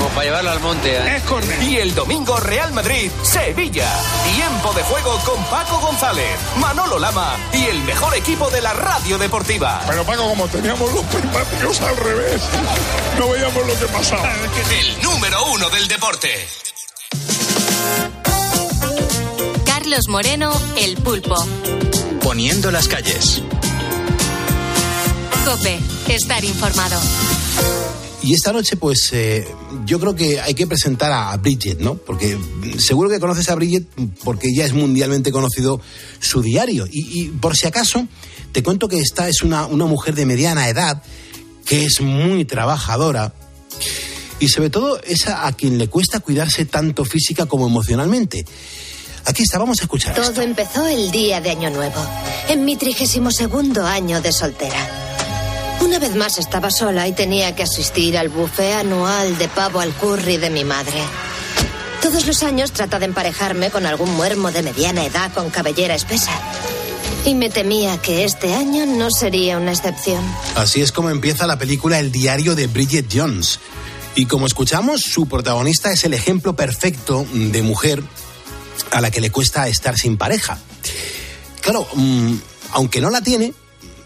Como para llevarlo al monte. ¿eh? Es correcto. Y el domingo, Real Madrid, Sevilla. Tiempo de juego con Paco González, Manolo Lama y el mejor equipo de la radio deportiva. Pero Paco, como teníamos los prismáticos al revés, <laughs> no veíamos lo que pasaba. El número uno del deporte. Carlos Moreno, El Pulpo. Poniendo las calles. Cope, estar informado. Y esta noche, pues, eh, yo creo que hay que presentar a, a Bridget, ¿no? Porque seguro que conoces a Bridget porque ya es mundialmente conocido su diario. Y, y por si acaso, te cuento que esta es una, una mujer de mediana edad que es muy trabajadora y sobre todo es a, a quien le cuesta cuidarse tanto física como emocionalmente. Aquí está, vamos a escuchar. esto. Todo empezó el día de Año Nuevo, en mi trigésimo segundo año de soltera. Una vez más estaba sola y tenía que asistir al buffet anual de pavo al curry de mi madre. Todos los años trata de emparejarme con algún muermo de mediana edad con cabellera espesa. Y me temía que este año no sería una excepción. Así es como empieza la película El diario de Bridget Jones. Y como escuchamos, su protagonista es el ejemplo perfecto de mujer a la que le cuesta estar sin pareja. Claro, mm, aunque no la tiene,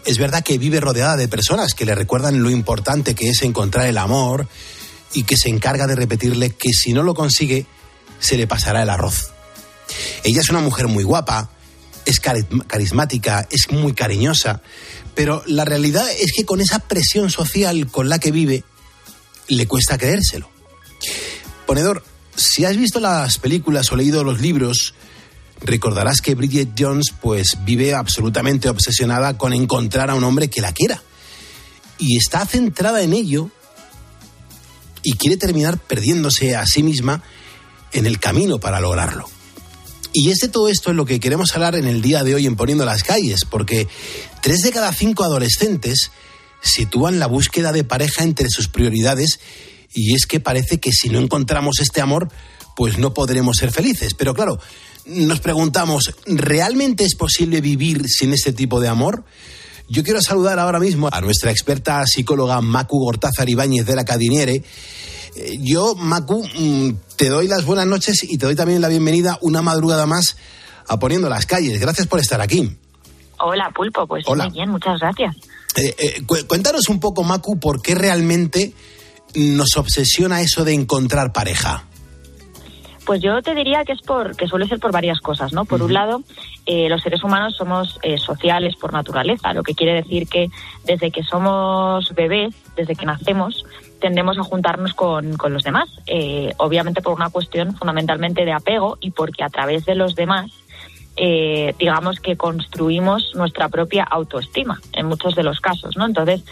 es verdad que vive rodeada de personas que le recuerdan lo importante que es encontrar el amor y que se encarga de repetirle que si no lo consigue, se le pasará el arroz. Ella es una mujer muy guapa, es carismática, es muy cariñosa, pero la realidad es que con esa presión social con la que vive, le cuesta creérselo. Ponedor, si has visto las películas o leído los libros, recordarás que Bridget Jones pues vive absolutamente obsesionada con encontrar a un hombre que la quiera. Y está centrada en ello y quiere terminar perdiéndose a sí misma en el camino para lograrlo. Y es de todo esto en lo que queremos hablar en el día de hoy en Poniendo las Calles, porque tres de cada cinco adolescentes sitúan la búsqueda de pareja entre sus prioridades y es que parece que si no encontramos este amor, pues no podremos ser felices. Pero claro, nos preguntamos, ¿realmente es posible vivir sin este tipo de amor? Yo quiero saludar ahora mismo a nuestra experta psicóloga Macu Gortázar Ibáñez de la Cadiniere. Eh, yo, Macu, mm, te doy las buenas noches y te doy también la bienvenida una madrugada más a Poniendo las Calles. Gracias por estar aquí. Hola, Pulpo. Pues muy bien, muchas gracias. Eh, eh, cuéntanos un poco, Macu, por qué realmente nos obsesiona eso de encontrar pareja. Pues yo te diría que es por que suele ser por varias cosas, ¿no? Por un lado, eh, los seres humanos somos sociales por naturaleza, lo que quiere decir que desde que somos bebés, desde que nacemos, tendemos a juntarnos con, con los demás. obviamente por una cuestión fundamentalmente de apego y porque a través de los demás eh, digamos que construimos nuestra propia autoestima en muchos de los casos, ¿no? Entonces,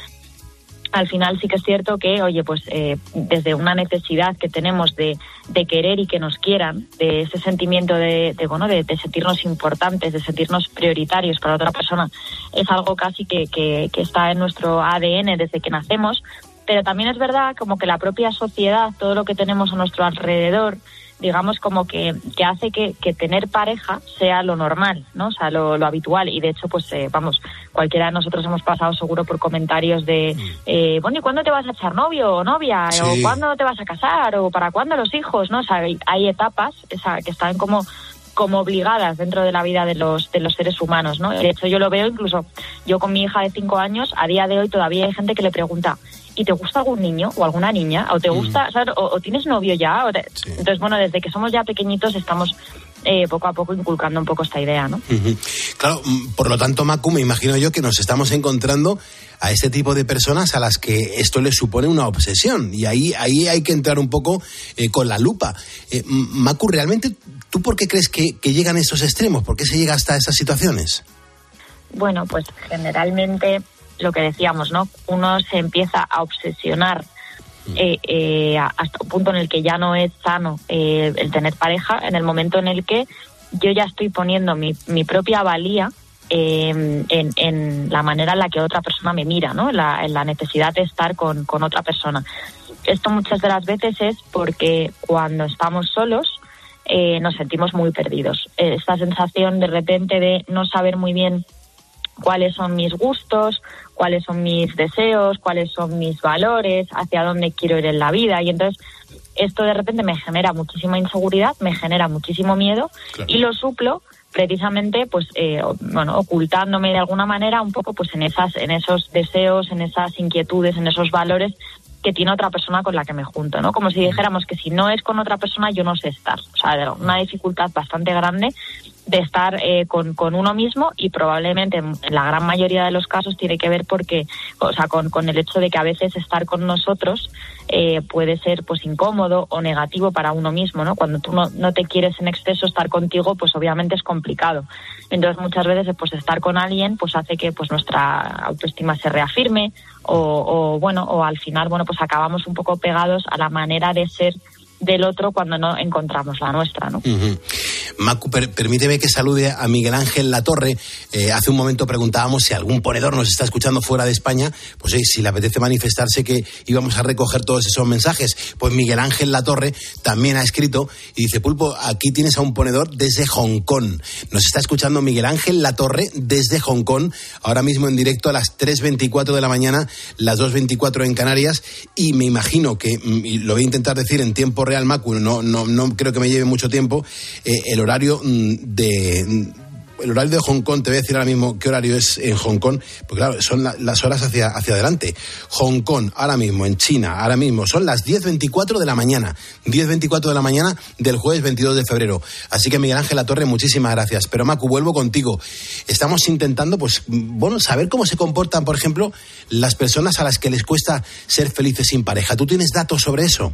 al final sí que es cierto que, oye, pues eh, desde una necesidad que tenemos de, de, querer y que nos quieran, de ese sentimiento de, bueno, de, sentirnos importantes, de sentirnos prioritarios para otra persona, es algo casi que, que está en nuestro ADN desde que nacemos. Pero también es verdad como que la propia sociedad, todo lo que tenemos a nuestro alrededor, digamos, como que, que hace que, que, tener pareja sea lo normal, ¿no? O sea, lo, lo habitual. Y de hecho, pues, eh, vamos, cualquiera de nosotros hemos pasado seguro por comentarios de, mm. eh, bueno, ¿y cuándo te vas a echar novio o novia? ¿O cuándo te vas a casar? ¿O para cuándo los hijos? ¿No? O sea, hay, etapas que están como como obligadas dentro de la vida de los de los seres humanos, ¿no? De hecho, yo lo veo incluso yo con mi hija de cinco años, a día de hoy todavía hay gente que le pregunta, ¿y te gusta algún niño o alguna niña? ¿O te mm. gusta, o, tienes novio ya? Entonces, bueno, desde que somos ya pequeñitos estamos eh, poco a poco inculcando un poco esta idea, ¿no? Claro, mm, por lo tanto, Macu, me imagino yo que nos estamos encontrando a este tipo de personas a las que esto les supone una obsesión. Y ahí, ahí hay que entrar un poco eh, con la lupa. Eh, Macu, ¿realmente tú por qué crees que, que llegan a estos extremos? ¿Por qué se llega hasta esas situaciones? Bueno, pues generalmente lo que decíamos, ¿no? Uno se empieza a obsesionar mm. eh, eh, hasta un punto en el que ya no es sano eh, el tener pareja, en el momento en el que yo ya estoy poniendo mi, mi propia valía en, en, la manera en la que otra persona me mira, ¿no? En la, en la necesidad de estar con, con otra persona. Esto muchas de las veces es porque cuando estamos solos nos sentimos muy perdidos. esta sensación de repente de no saber muy bien cuáles son mis gustos, cuáles son mis deseos, cuáles son mis valores, hacia dónde quiero ir en la vida. Y entonces esto de repente me genera muchísima inseguridad, me genera muchísimo miedo y lo suplo precisamente pues eh, bueno ocultándome de alguna manera un poco pues en esas en esos deseos en esas inquietudes en esos valores que tiene otra persona con la que me junto no como si dijéramos que si no es con otra persona yo no sé estar. O sea una dificultad bastante grande de estar eh, con, con, uno mismo y probablemente en la gran mayoría de los casos tiene que ver porque, o sea, con, con el hecho de que a veces estar con nosotros eh, puede ser pues incómodo o negativo para uno mismo, ¿no? Cuando tú no, no te quieres en exceso estar contigo, pues obviamente es complicado. Entonces muchas veces pues estar con alguien pues hace que pues nuestra autoestima se reafirme o, o bueno, o al final, bueno, pues acabamos un poco pegados a la manera de ser del otro cuando no encontramos la nuestra, ¿no? Macu, permíteme que salude a Miguel Ángel Latorre. Eh, hace un momento preguntábamos si algún ponedor nos está escuchando fuera de España, pues si le apetece manifestarse que íbamos a recoger todos esos mensajes. Pues Miguel Ángel Latorre también ha escrito y dice, Pulpo, aquí tienes a un ponedor desde Hong Kong. Nos está escuchando Miguel Ángel Latorre desde Hong Kong, ahora mismo en directo a las 3.24 de la mañana, las 2.24 en Canarias, y me imagino que, mm, y lo voy a intentar decir en tiempo real, Macu, no, no, no creo que me lleve mucho tiempo, eh, el horario mm, de el horario de Hong Kong, te voy a decir ahora mismo qué horario es en Hong Kong, porque claro, son las horas hacia, hacia adelante. Hong Kong, ahora mismo, en China, ahora mismo, son las 10.24 de la mañana, 10.24 de la mañana del jueves 22 de febrero. Así que Miguel Ángel La Torre, muchísimas gracias. Pero Macu, vuelvo contigo. Estamos intentando, pues, bueno, saber cómo se comportan, por ejemplo, las personas a las que les cuesta ser felices sin pareja. ¿Tú tienes datos sobre eso?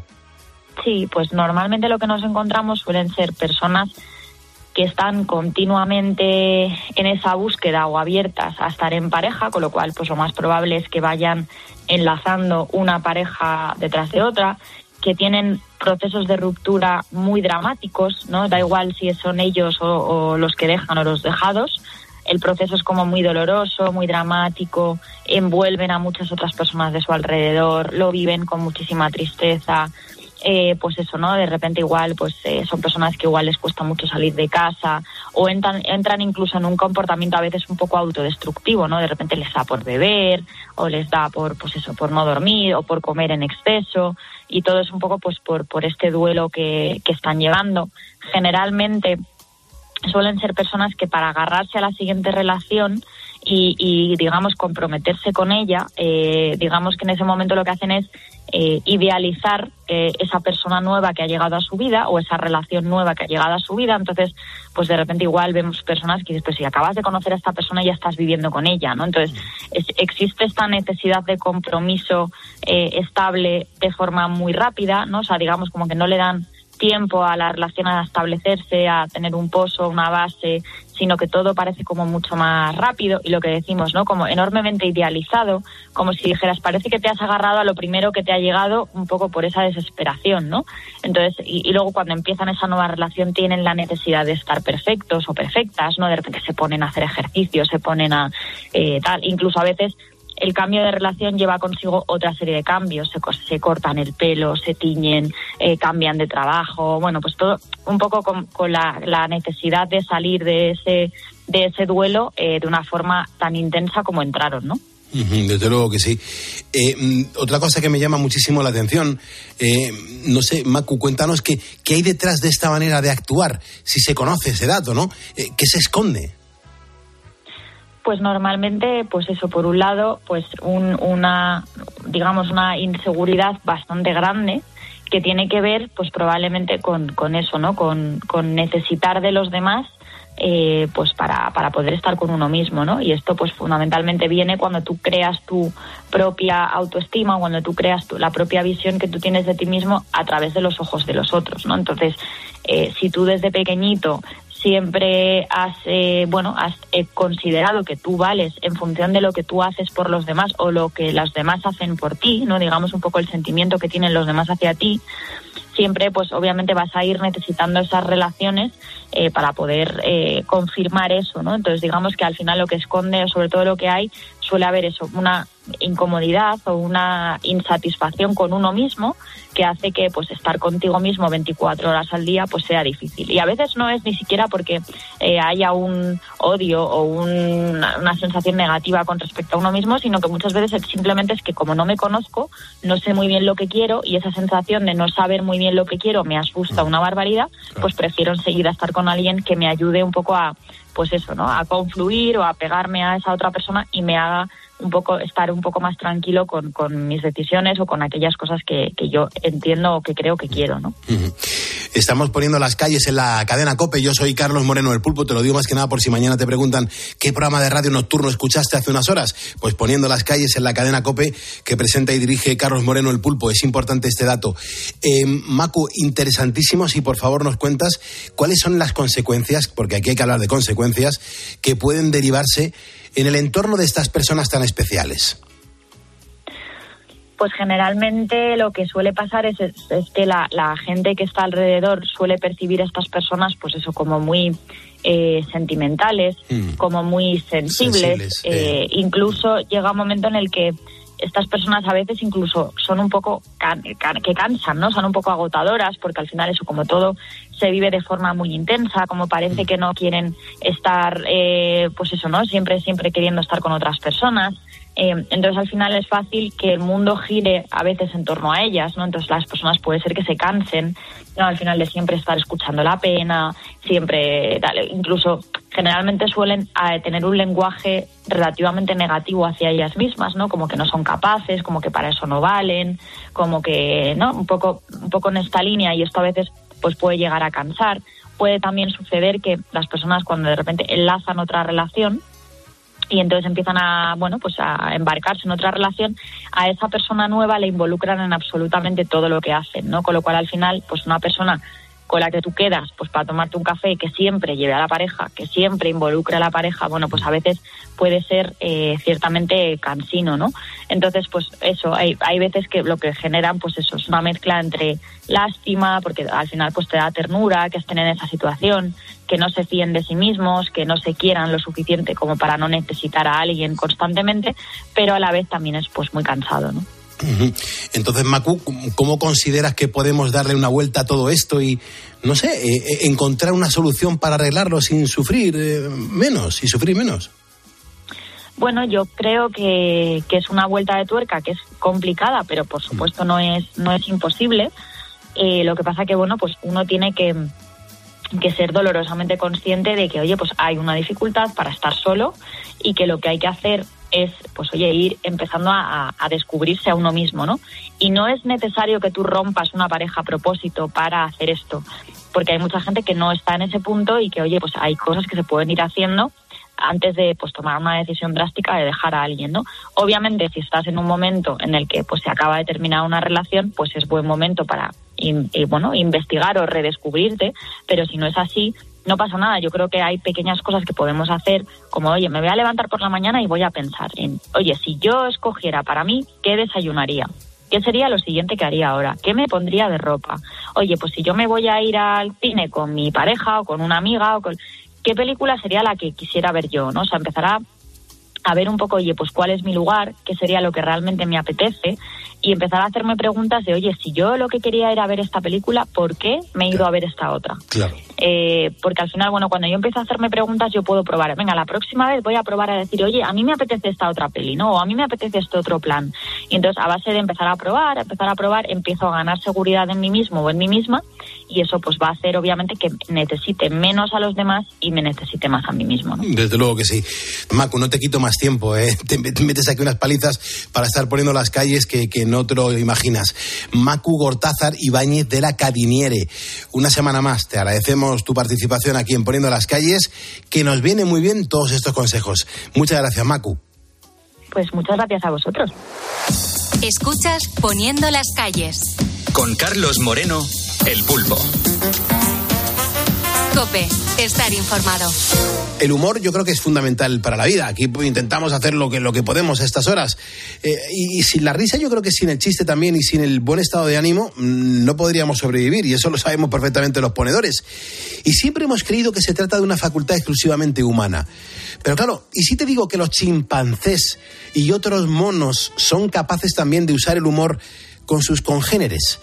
Sí, pues normalmente lo que nos encontramos suelen ser personas que están continuamente en esa búsqueda o abiertas a estar en pareja, con lo cual pues lo más probable es que vayan enlazando una pareja detrás de otra, que tienen procesos de ruptura muy dramáticos, ¿no? Da igual si son ellos o, o los que dejan o los dejados, el proceso es como muy doloroso, muy dramático, envuelven a muchas otras personas de su alrededor, lo viven con muchísima tristeza, eh, pues eso, ¿no? De repente igual, pues eh, son personas que igual les cuesta mucho salir de casa o entran, entran incluso en un comportamiento a veces un poco autodestructivo, ¿no? De repente les da por beber o les da por, pues eso, por no dormir o por comer en exceso y todo es un poco pues por, por este duelo que, que están llevando. Generalmente suelen ser personas que para agarrarse a la siguiente relación y, digamos, comprometerse con ella, eh, digamos que en ese momento lo que hacen es eh, idealizar eh, esa persona nueva que ha llegado a su vida o esa relación nueva que ha llegado a su vida. Entonces, pues de repente igual vemos personas que dicen, pues si acabas de conocer a esta persona ya estás viviendo con ella, ¿no? Entonces, existe esta necesidad de compromiso estable de forma muy rápida, ¿no? O sea, digamos como que no le dan tiempo a la relación a establecerse, a tener un pozo, una base, sino que todo parece como mucho más rápido y lo que decimos, ¿no? Como enormemente idealizado, como si dijeras, parece que te has agarrado a lo primero que te ha llegado un poco por esa desesperación, ¿no? Entonces, y, luego cuando empiezan esa nueva relación tienen la necesidad de estar perfectos o perfectas, ¿no? De repente se ponen a hacer ejercicio, se ponen a eh, tal, incluso a veces el cambio de relación lleva consigo otra serie de cambios. Se, se cortan el pelo, se tiñen, eh, cambian de trabajo. Bueno, pues todo un poco con, la, necesidad de salir de ese, de ese duelo eh, de una forma tan intensa como entraron, ¿no? Desde luego que sí. Eh, mm, otra cosa que me llama muchísimo la atención, no sé, Macu, cuéntanos qué, hay detrás de esta manera de actuar, si se conoce ese dato, ¿no? ¿Qué se esconde? Pues normalmente, pues eso, por un lado, pues una, digamos, una inseguridad bastante grande que tiene que ver, pues probablemente con, con eso, ¿no? Con, con necesitar de los demás eh, pues para, para poder estar con uno mismo, ¿no? Y esto pues fundamentalmente viene cuando tú creas tu propia autoestima, cuando tú creas tu, la propia visión que tú tienes de ti mismo a través de los ojos de los otros, ¿no? Entonces, eh, si tú desde pequeñito siempre has, eh, bueno, has eh, considerado que tú vales en función de lo que tú haces por los demás o lo que los demás hacen por ti, ¿no? Digamos un poco el sentimiento que tienen los demás hacia ti, siempre pues obviamente vas a ir necesitando esas relaciones eh, para poder confirmar eso, ¿no? Entonces digamos que al final lo que esconde, sobre todo lo que hay, suele haber eso, una incomodidad o una insatisfacción con uno mismo que hace que pues estar contigo mismo 24 horas al día pues sea difícil. Y a veces no es ni siquiera porque eh, haya un odio o una sensación negativa con respecto a uno mismo sino que muchas veces simplemente es que como no me conozco no sé muy bien lo que quiero y esa sensación de no saber muy bien lo que quiero me asusta una barbaridad pues prefiero seguir a estar con alguien que me ayude un poco a pues eso, ¿no? A confluir o a pegarme a esa otra persona y me haga un poco estar un poco más tranquilo con, mis decisiones o con aquellas cosas que, yo entiendo o que creo que quiero, ¿no? Estamos poniendo las calles en la cadena COPE. Yo soy Carlos Moreno del Pulpo. Te lo digo más que nada por si mañana te preguntan qué programa de radio nocturno escuchaste hace unas horas. Pues poniendo las calles en la cadena COPE que presenta y dirige Carlos Moreno del Pulpo. Es importante este dato. Eh, Macu, interesantísimo si por favor nos cuentas cuáles son las consecuencias, porque aquí hay que hablar de consecuencias, que pueden derivarse en el entorno de estas personas tan especiales? pues generalmente lo que suele pasar es, es, es que la, la, gente que está alrededor suele percibir a estas personas, pues eso, como muy eh, sentimentales, mm. como muy sensibles. sensibles eh, incluso llega un momento en el que estas personas a veces incluso son un poco que cansan, ¿no? Son un poco agotadoras porque al final eso como todo se vive de forma muy intensa, como parece que no quieren estar, eh, pues eso, ¿no? Siempre, siempre queriendo estar con otras personas. Eh, entonces al final es fácil que el mundo gire a veces en torno a ellas, ¿no? Entonces las personas puede ser que se cansen, ¿no? Al final de siempre estar escuchando la pena, siempre, dale, incluso generalmente suelen eh, tener un lenguaje relativamente negativo hacia ellas mismas, ¿no? Como que no son capaces, como que para eso no valen, como que, ¿no? Un poco, un poco en esta línea y esto a veces pues puede llegar a cansar. Puede también suceder que las personas cuando de repente enlazan otra relación y entonces empiezan a bueno pues a embarcarse en otra relación a esa persona nueva le involucran en absolutamente todo lo que hacen no con lo cual al final pues una persona con la que tú quedas pues para tomarte un café que siempre lleve a la pareja, que siempre involucre a la pareja, bueno, pues a veces puede ser eh, ciertamente cansino, ¿no? Entonces, pues eso, hay, hay veces que lo que generan, pues eso, es una mezcla entre lástima, porque al final pues te da ternura que estén en esa situación, que no se fíen de sí mismos, que no se quieran lo suficiente como para no necesitar a alguien constantemente, pero a la vez también es pues muy cansado, ¿no? <laughs> Entonces, Macu, ¿cómo consideras que podemos darle una vuelta a todo esto y, no sé, eh, eh, encontrar una solución para arreglarlo sin sufrir eh, menos y sufrir menos? Bueno, yo creo que, que, es una vuelta de tuerca que es complicada, pero por supuesto no es, no es imposible. Eh, lo que pasa que, bueno, pues uno tiene que, que ser dolorosamente consciente de que, oye, pues hay una dificultad para estar solo y que lo que hay que hacer es, pues oye, ir empezando a, a, descubrirse a uno mismo, ¿no? Y no es necesario que tú rompas una pareja a propósito para hacer esto, porque hay mucha gente que no está en ese punto y que, oye, pues hay cosas que se pueden ir haciendo antes de pues tomar una decisión drástica de dejar a alguien, ¿no? Obviamente, si estás en un momento en el que pues se acaba de terminar una relación, pues es buen momento para y, bueno, investigar o redescubrirte, pero si no es así, no pasa nada. Yo creo que hay pequeñas cosas que podemos hacer, como, oye, me voy a levantar por la mañana y voy a pensar en, oye, si yo escogiera para mí, ¿qué desayunaría? ¿Qué sería lo siguiente que haría ahora? ¿Qué me pondría de ropa? Oye, pues si yo me voy a ir al cine con mi pareja o con una amiga, o con... ¿qué película sería la que quisiera ver yo? ¿no? O sea, empezará a ver un poco, oye, pues cuál es mi lugar, qué sería lo que realmente me apetece y empezar a hacerme preguntas de, oye, si yo lo que quería era ver esta película, ¿por qué me he ido a ver esta otra? Claro. Eh, porque al final, bueno, cuando yo empiezo a hacerme preguntas, yo puedo probar, venga, la próxima vez voy a probar a decir, oye, a mí me apetece esta otra peli, ¿no? O a mí me apetece este otro plan. Y entonces, a base de empezar a probar, a empezar a probar, empiezo a ganar seguridad en mí mismo o en mí misma y eso pues va a hacer, obviamente, que necesite menos a los demás y me necesite más a mí mismo, ¿no? Desde luego que sí. Macu, no te quito más tiempo, ¿eh? Te metes aquí unas palizas para estar poniendo las calles que, que no te lo imaginas. Macu Gortázar Ibáñez de la Cadiniere. Una semana más te agradecemos tu participación aquí en Poniendo las Calles, que nos viene muy bien todos estos consejos. Muchas gracias, Macu. Pues muchas gracias a vosotros. Escuchas Poniendo las Calles. Con Carlos Moreno, El Pulpo. Cope, estar informado. El humor yo creo que es fundamental para la vida. Aquí intentamos hacer lo que, lo que podemos a estas horas. Eh, y, y, sin la risa yo creo que sin el chiste también y sin el buen estado de ánimo mmm, no podríamos sobrevivir. Y eso lo sabemos perfectamente los ponedores. Y siempre hemos creído que se trata de una facultad exclusivamente humana. Pero claro, ¿y si te digo que los chimpancés y otros monos son capaces también de usar el humor con sus congéneres?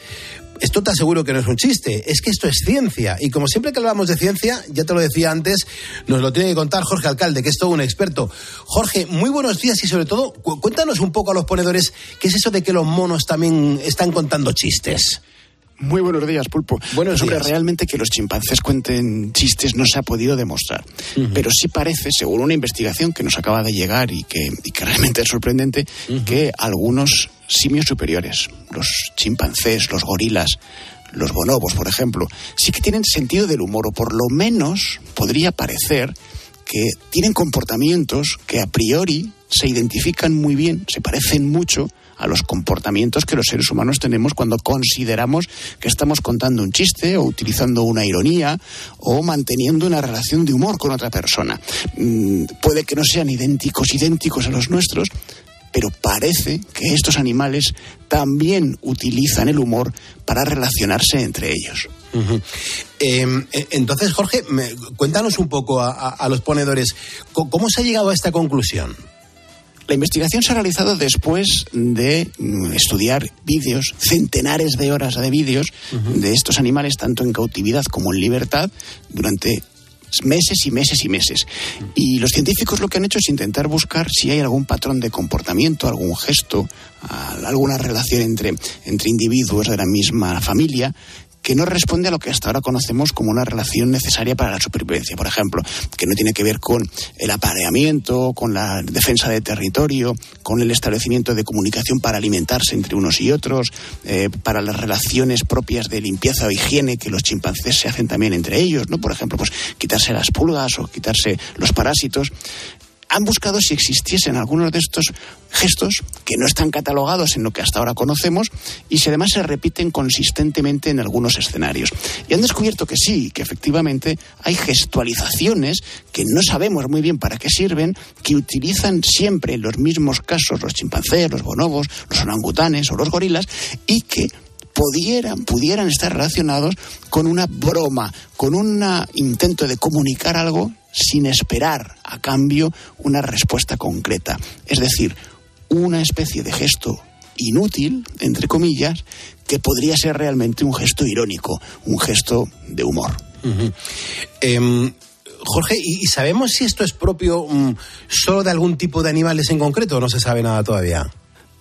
Esto te aseguro que no es un chiste, es que esto es ciencia. Y como siempre que hablamos de ciencia, ya te lo decía antes, nos lo tiene que contar Jorge Alcalde, que es todo un experto. Jorge, muy buenos días y sobre todo, cuéntanos un poco a los ponedores qué es eso de que los monos también están contando chistes. Muy buenos días, Pulpo. Buenos días. realmente que los chimpancés cuenten chistes no se ha podido demostrar. Uh -huh. Pero sí parece, según una investigación que nos acaba de llegar y que, y que <laughs> realmente es sorprendente, uh -huh. que algunos simios superiores, los chimpancés, los gorilas, los bonobos, por ejemplo, sí que tienen sentido del humor, o por lo menos podría parecer que tienen comportamientos que a priori se identifican muy bien, se parecen mucho a los comportamientos que los seres humanos tenemos cuando consideramos que estamos contando un chiste o utilizando una ironía o manteniendo una relación de humor con otra persona. Mm, puede que no sean idénticos, idénticos a los nuestros, pero parece que estos animales también utilizan el humor para relacionarse entre ellos. Em, e, entonces, Jorge, cuéntanos un poco a, los ponedores, ¿cómo se ha llegado a esta conclusión? La investigación se ha realizado después de mm, estudiar vídeos, centenares de horas de vídeos de estos animales, tanto en cautividad como en libertad, durante meses y meses y meses. Y los científicos lo que han hecho es intentar buscar si hay algún patrón de comportamiento, algún gesto, alguna relación entre, entre individuos de la misma familia que no responde a lo que hasta ahora conocemos como una relación necesaria para la supervivencia. Por ejemplo, que no tiene que ver con el apareamiento, con la defensa de territorio, con el establecimiento de comunicación para alimentarse entre unos y otros, eh, para las relaciones propias de limpieza o higiene que los chimpancés se hacen también entre ellos, ¿no? Por ejemplo, pues quitarse las pulgas o quitarse los parásitos han buscado si existiesen algunos de estos gestos que no están catalogados en lo que hasta ahora conocemos y si además se repiten consistentemente en algunos escenarios. Y han descubierto que sí, que efectivamente hay gestualizaciones que no sabemos muy bien para qué sirven, que utilizan siempre en los mismos casos los chimpancés, los bonobos, los orangutanes o los gorilas y que pudieran, pudieran estar relacionados con una broma, con un intento de comunicar algo sin esperar a cambio una respuesta concreta. Es decir, una especie de gesto inútil, entre comillas, que podría ser realmente un gesto irónico, un gesto de humor. Em, Jorge, ¿y sabemos si esto es propio mm, solo de algún tipo de animales en concreto o no se sabe nada todavía?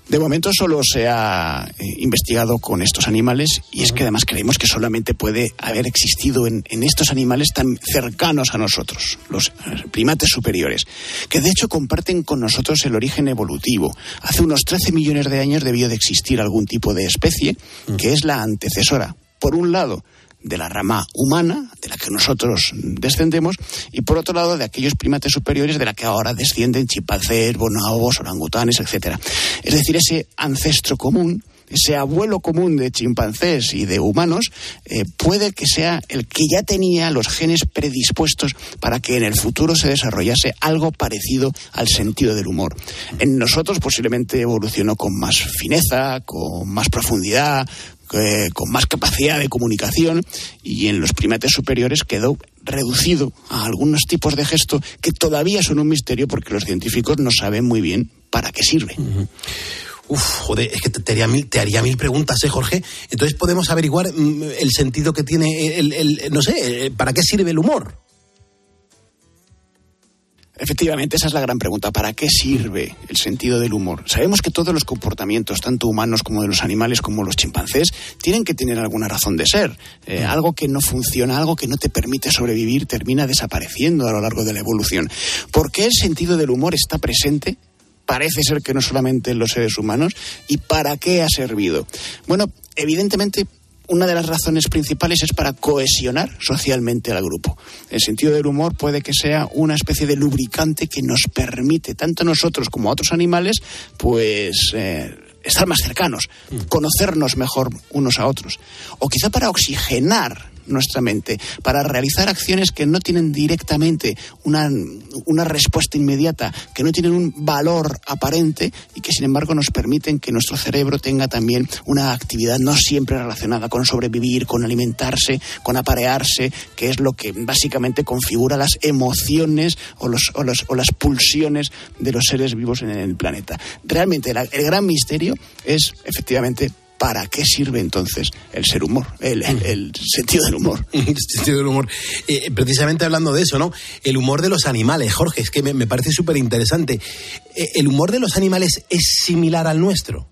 De momento solo se ha eh, investigado con estos animales y es que además creemos que solamente puede haber existido en, estos animales tan cercanos a nosotros, los eh, primates superiores, que de hecho comparten con nosotros el origen evolutivo. Hace unos 13 millones de años debió de existir algún tipo de especie que es la antecesora, por un lado, de la rama humana, de la que nosotros descendemos, y por otro lado de aquellos primates superiores de la que ahora descienden chimpancés, bonobos, orangutanes, etc. Es decir, ese ancestro común ese abuelo común de chimpancés y de humanos eh, puede que sea el que ya tenía los genes predispuestos para que en el futuro se desarrollase algo parecido al sentido del humor. En nosotros posiblemente evolucionó con más fineza, con más profundidad, eh, con más capacidad de comunicación y en los primates superiores quedó reducido a algunos tipos de gesto que todavía son un misterio porque los científicos no saben muy bien para qué sirve. Uf, joder, es que te haría mil, te haría mil preguntas, ¿eh, Jorge? Entonces podemos averiguar mm, el sentido que tiene, el, no sé, eh, ¿para qué sirve el humor? Efectivamente, esa es la gran pregunta. ¿Para qué sirve el sentido del humor? Sabemos que todos los comportamientos, tanto humanos como de los animales, como los chimpancés, tienen que tener alguna razón de ser. Eh, algo que no funciona, algo que no te permite sobrevivir, termina desapareciendo a lo largo de la evolución. ¿Por qué el sentido del humor está presente? Parece ser que no solamente en los seres humanos. ¿Y para qué ha servido? Bueno, evidentemente una de las razones principales es para cohesionar socialmente al grupo. El sentido del humor puede que sea una especie de lubricante que nos permite, tanto a nosotros como a otros animales, pues eh, estar más cercanos, mm. conocernos mejor unos a otros. O quizá para oxigenar nuestra mente para realizar acciones que no tienen directamente una, una respuesta inmediata, que no tienen un valor aparente y que sin embargo nos permiten que nuestro cerebro tenga también una actividad no siempre relacionada con sobrevivir, con alimentarse, con aparearse, que es lo que básicamente configura las emociones o, los, o, las pulsiones de los seres vivos en el planeta. Realmente el gran misterio es efectivamente ¿para qué sirve entonces el ser humor, el, sentido del humor? el sentido del humor. <laughs> Eh, precisamente hablando de eso, ¿no? El humor de los animales, Jorge, es que me, me parece súper interesante. Eh, ¿El humor de los animales es similar al nuestro?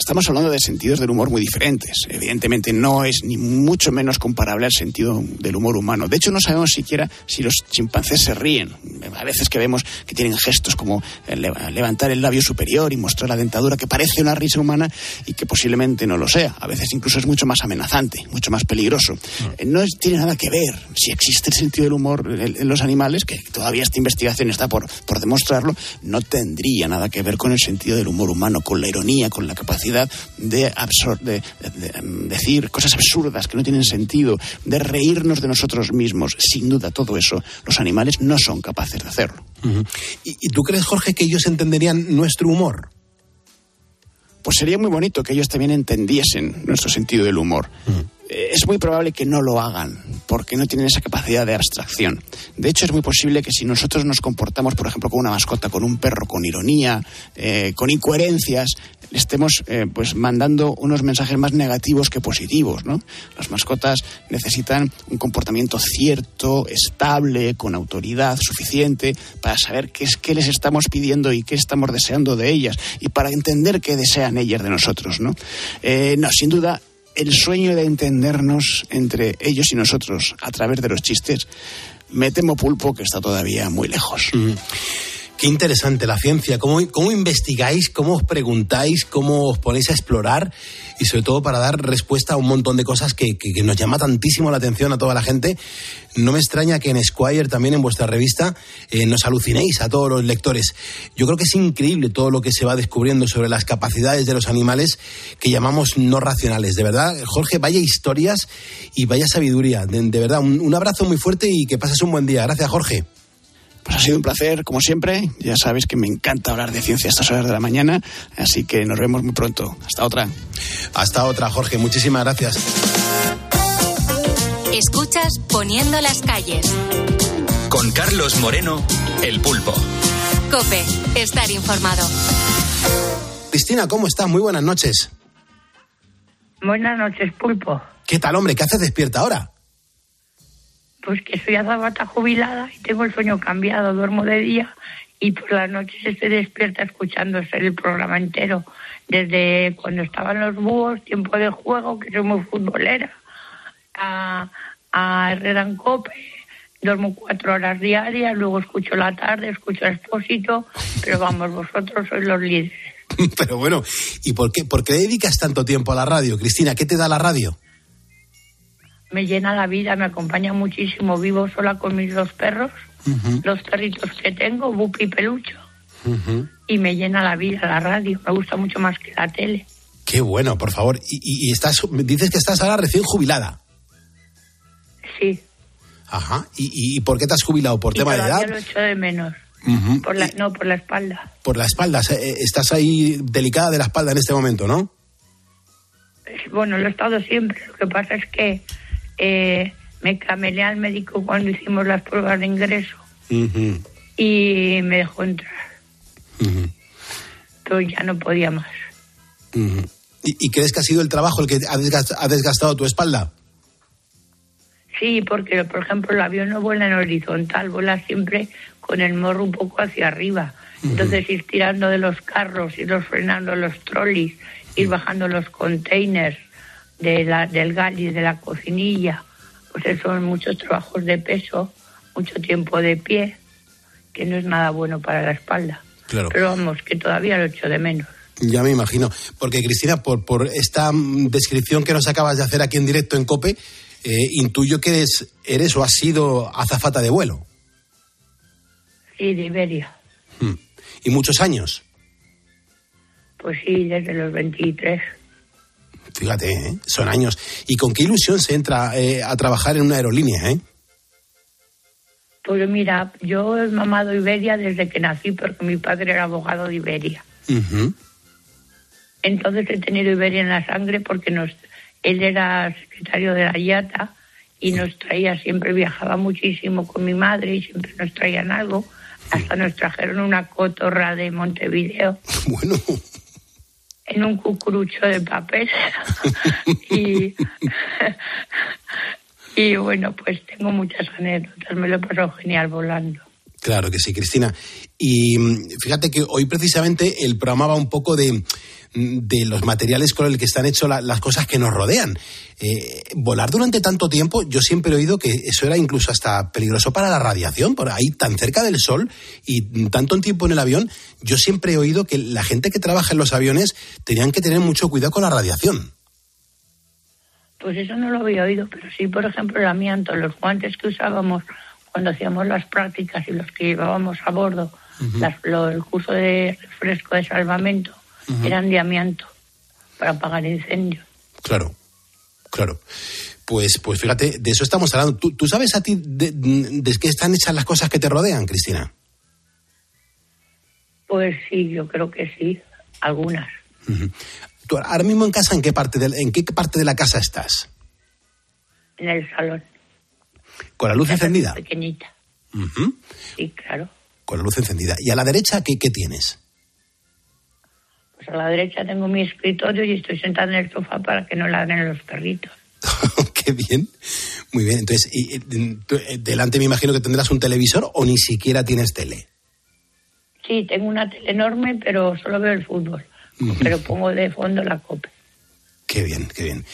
Estamos hablando de sentidos del humor muy diferentes. Evidentemente no es ni mucho menos comparable al sentido del humor humano. De hecho, no sabemos siquiera si los chimpancés se ríen. A veces que vemos que tienen gestos como levantar el labio superior y mostrar la dentadura que parece una risa humana y que posiblemente no lo sea. A veces incluso es mucho más amenazante, mucho más peligroso. Mm. No tiene nada que ver si existe el sentido del humor en, los animales, que todavía esta investigación está por, por demostrarlo, no tendría nada que ver con el sentido del humor humano, con la ironía, con la capacidad de, de, decir cosas absurdas que no tienen sentido, de reírnos de nosotros mismos. Sin duda, todo eso los animales no son capaces de hacerlo. ¿Y, tú crees, Jorge, que ellos entenderían nuestro humor? pues sería muy bonito que ellos también entendiesen nuestro sentido del humor. Eh, Es muy probable que no lo hagan, porque no tienen esa capacidad de abstracción. De hecho, es muy posible que si nosotros nos comportamos, por ejemplo, con una mascota, con un perro, con ironía, eh, con incoherencias, le estemos eh, pues mandando unos mensajes más negativos que positivos, ¿no? Las mascotas necesitan un comportamiento cierto, estable, con autoridad suficiente para saber qué es qué les estamos pidiendo y qué estamos deseando de ellas y para entender qué desean ellas de nosotros, ¿no? Eh, no, sin duda el sueño de entendernos entre ellos y nosotros a través de los chistes, me temo pulpo que está todavía muy lejos. Qué interesante la ciencia. ¿Cómo, ¿Cómo investigáis? ¿Cómo os preguntáis? ¿Cómo os ponéis a explorar? Y sobre todo para dar respuesta a un montón de cosas que, nos llama tantísimo la atención a toda la gente. No me extraña que en Squire, también en vuestra revista, eh, nos alucinéis a todos los lectores. Yo creo que es increíble todo lo que se va descubriendo sobre las capacidades de los animales que llamamos no racionales. De verdad, Jorge, vaya historias y vaya sabiduría. De, verdad, un abrazo muy fuerte y que pases un buen día. Gracias, Jorge. Pues ha sido un placer, como siempre. Ya sabes que me encanta hablar de ciencia a estas horas de la mañana, así que nos vemos muy pronto. Hasta otra. Hasta otra, Jorge. Muchísimas gracias. Escuchas Poniendo las calles. Con Carlos Moreno, El Pulpo. Cope, estar informado. Cristina, ¿cómo estás? Muy buenas noches. Buenas noches, Pulpo. ¿Qué tal, hombre? ¿Qué haces despierta ahora? Pues que soy azabata jubilada y tengo el sueño cambiado. Duermo de día y por las noches estoy despierta escuchando el programa entero. Desde cuando estaban los búhos, tiempo de juego, que soy muy futbolera, a, a Herrera Cope. Duermo cuatro horas diarias, luego escucho la tarde, escucho el expósito, pero vamos, vosotros sois los líderes. <laughs> Pero bueno, ¿y por qué, por qué dedicas tanto tiempo a la radio? Cristina, ¿qué te da la radio? Me llena la vida, me acompaña muchísimo. Vivo sola con mis dos perros, los perritos que tengo, Bupi y Pelucho, y me llena la vida la radio. Me gusta mucho más que la tele. Qué bueno, por favor. Y, y- y estás, dices que estás ahora recién jubilada. Sí. Ajá. ¿Y, y por qué te has jubilado? ¿Por tema de edad? lo echo de menos. Por la, no, por la espalda. Por la espalda. Eh, Estás ahí delicada de la espalda en este momento, ¿no? Bueno, lo he estado siempre. Lo que pasa es que eh, me camelé al médico cuando hicimos las pruebas de ingreso y me dejó entrar. Pero ya no podía más. ¿Y, y crees que ha sido el trabajo el que ha desgast- ha desgastado tu espalda? Sí, porque por ejemplo el avión no vuela en horizontal, vuela siempre con el morro un poco hacia arriba. Entonces ir tirando de los carros, ir frenando los trolleys, ir bajando los containers de la, del gali, de la cocinilla, pues eso son muchos trabajos de peso, mucho tiempo de pie, que no es nada bueno para la espalda. Claro. Pero vamos, que todavía lo echo de menos. Ya me imagino. Porque, Cristina, por, por esta mm, descripción que nos acabas de hacer aquí en directo en COPE, eh, intuyo que eres, eres o has sido azafata de vuelo. Sí, de Iberia. Y muchos años. Pues sí, desde los 23. Fíjate, ¿eh? son años. ¿Y con qué ilusión se entra eh, a trabajar en una aerolínea? ¿eh? Pues mira, yo he mamado Iberia desde que nací porque mi padre era abogado de Iberia. Entonces he tenido Iberia en la sangre porque nos, él era secretario de la IATA y nos traía, siempre viajaba muchísimo con mi madre y siempre nos traían algo. Hasta nos trajeron una cotorra de Montevideo. <laughs> Bueno. En un cucurucho de papel. <laughs> y, <laughs> y bueno, pues tengo muchas anécdotas. Me lo he pasado genial volando. Claro que sí, Cristina. Y mm, fíjate que hoy precisamente el programa va un poco de, mm, de los materiales con el que están hechas la- las cosas que nos rodean. Eh, volar durante tanto tiempo, yo siempre he oído que eso era incluso hasta peligroso para la radiación, por ahí tan cerca del sol y mm, tanto tiempo en el avión, yo siempre he oído que la gente que trabaja en los aviones tenían que tener mucho cuidado con la radiación. Pues eso no lo había oído, pero sí, por ejemplo, el amianto, los guantes que usábamos cuando hacíamos las prácticas y los que llevábamos a bordo, las- lo- el curso de refresco de salvamento, eran de amianto para apagar incendios. Claro, claro. Pues, pues fíjate, de eso estamos hablando. ¿Tú, tú sabes a ti de, de qué están hechas las cosas que te rodean, Cristina? Pues sí, yo creo que sí, algunas. Ujú. ¿Tú ahora mismo en casa, en qué parte de, en qué parte de la casa estás? En el salón, ¿Con la luz encendida? pequeñita. Sí, claro. Con la luz encendida. ¿Y a la derecha qué, qué tienes? Pues a la derecha tengo mi escritorio y estoy sentada en el sofá para que no ladren los perritos. <laughs> qué bien. Muy bien. Entonces, y, eh, delante me imagino que tendrás un televisor o ni siquiera tienes tele. Sí, tengo una tele enorme, pero solo veo el fútbol. Pero pongo de fondo la copa. Qué bien, qué bien.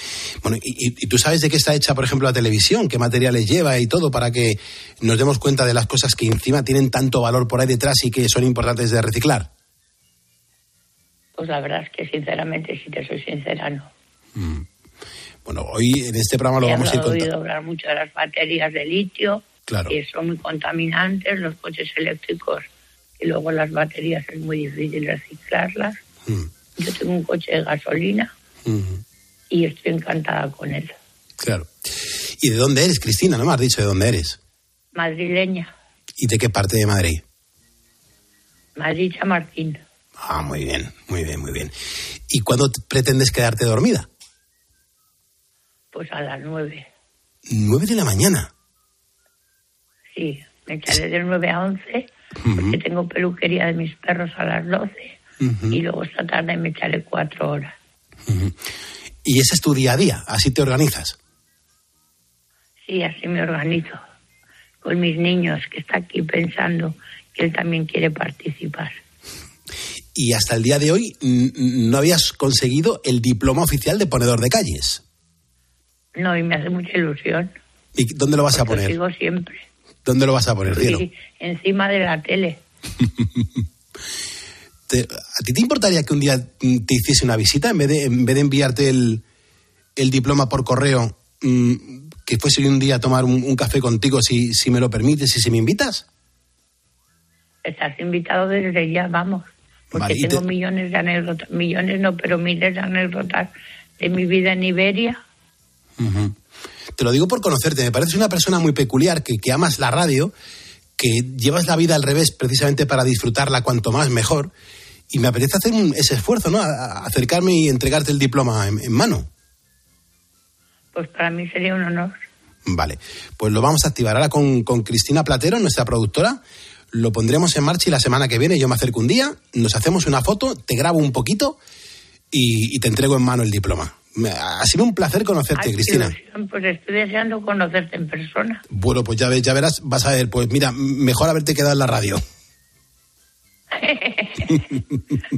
Bueno, y, y- tú sabes de qué está hecha, por ejemplo, la televisión? ¿Qué materiales lleva y todo para que nos demos cuenta de las cosas que encima tienen tanto valor por ahí detrás y que son importantes de reciclar? Pues la verdad es que sinceramente, si te soy sincera, no. Bueno, hoy en este programa lo He vamos a ir contando. oído hablar mucho de las baterías de litio, Claro. que son muy contaminantes, los coches eléctricos, y luego las baterías es muy difícil reciclarlas. Mm. Yo tengo un coche de gasolina Y estoy encantada con él. Claro. ¿Y de dónde eres, Cristina? No me has dicho de dónde eres. Madrileña, ¿Y de qué parte de Madrid? Madrid Chamartín. Ah, muy bien, muy bien, muy bien. ¿Y cuándo pretendes quedarte dormida? Pues a las nueve. Nueve de la mañana. Sí, me echaré de 9 a 11 porque tengo peluquería de mis perros a las 12 Ujú. y luego esta tarde me echaré cuatro horas. Y ese es tu día a día, así te organizas. Sí, así me organizo con mis niños que está aquí pensando que él también quiere participar. Y hasta el día de hoy no habías conseguido el diploma oficial de ponedor de calles. No, y me hace mucha ilusión. ¿Y dónde lo vas a Lo poner? sigo siempre. ¿Dónde lo vas a poner, cielo? Y encima de la tele. <laughs> Te- ¿A ti te importaría que un día te hiciese una visita en vez de, en vez de enviarte el, el diploma por correo? mm, que fuese un día a tomar un, un café contigo, si, si me lo permites y si me invitas. Estás invitado desde ya, vamos. Porque Vale, tengo te- millones de anécdotas, millones no, pero miles de anécdotas de mi vida en Iberia. Te lo digo por conocerte. Me pareces una persona muy peculiar, que, que amas la radio, que llevas la vida al revés precisamente para disfrutarla cuanto más mejor. Y me apetece hacer un- ese esfuerzo, ¿no? A- a- acercarme y entregarte el diploma en, en mano. Pues para mí sería un honor. Vale, pues lo vamos a activar ahora con, con Cristina Platero, nuestra productora. Lo pondremos en marcha y la semana que viene yo me acerco un día, nos hacemos una foto, te grabo un poquito y, y te entrego en mano el diploma. Me- Ha sido un placer conocerte, Ay, Cristina. ilusión, Pues estoy deseando conocerte en persona. Bueno, pues ya, ves, ya verás, vas a ver, pues mira, mejor haberte quedado en la radio. <laughs>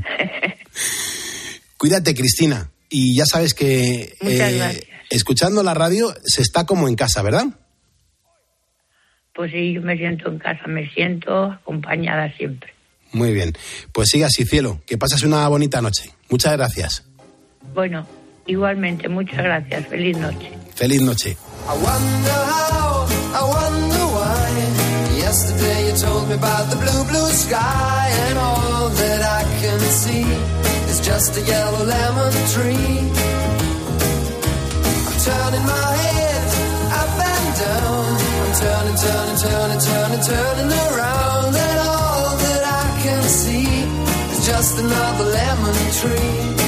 Cuídate, Cristina. Y ya sabes que eh, escuchando la radio se está como en casa, ¿verdad? Pues sí, yo me siento en casa, me siento acompañada siempre. Muy bien. Pues sigue así, cielo. Que pases una bonita noche. Muchas gracias. Bueno, igualmente, muchas gracias. Feliz noche. Feliz noche. I wonder how, I wonder why. Yesterday you told me about the blue, blue sky, and all that I can see is just a yellow lemon tree. I'm turning my head up and down. I'm turning, turning, turning, turning, turning around, and all that I can see is just another lemon tree.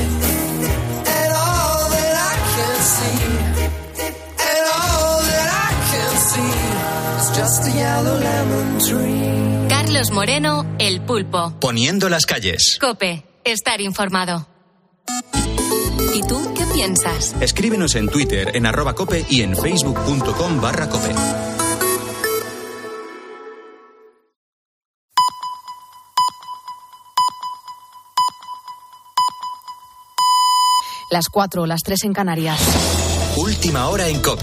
Carlos Moreno, El Pulpo. Poniendo las calles. Cope, estar informado. ¿Y tú qué piensas? Escríbenos en Twitter en arroba cope y en facebook.com barra cope. Las cuatro, las tres en Canarias. Última hora en cope.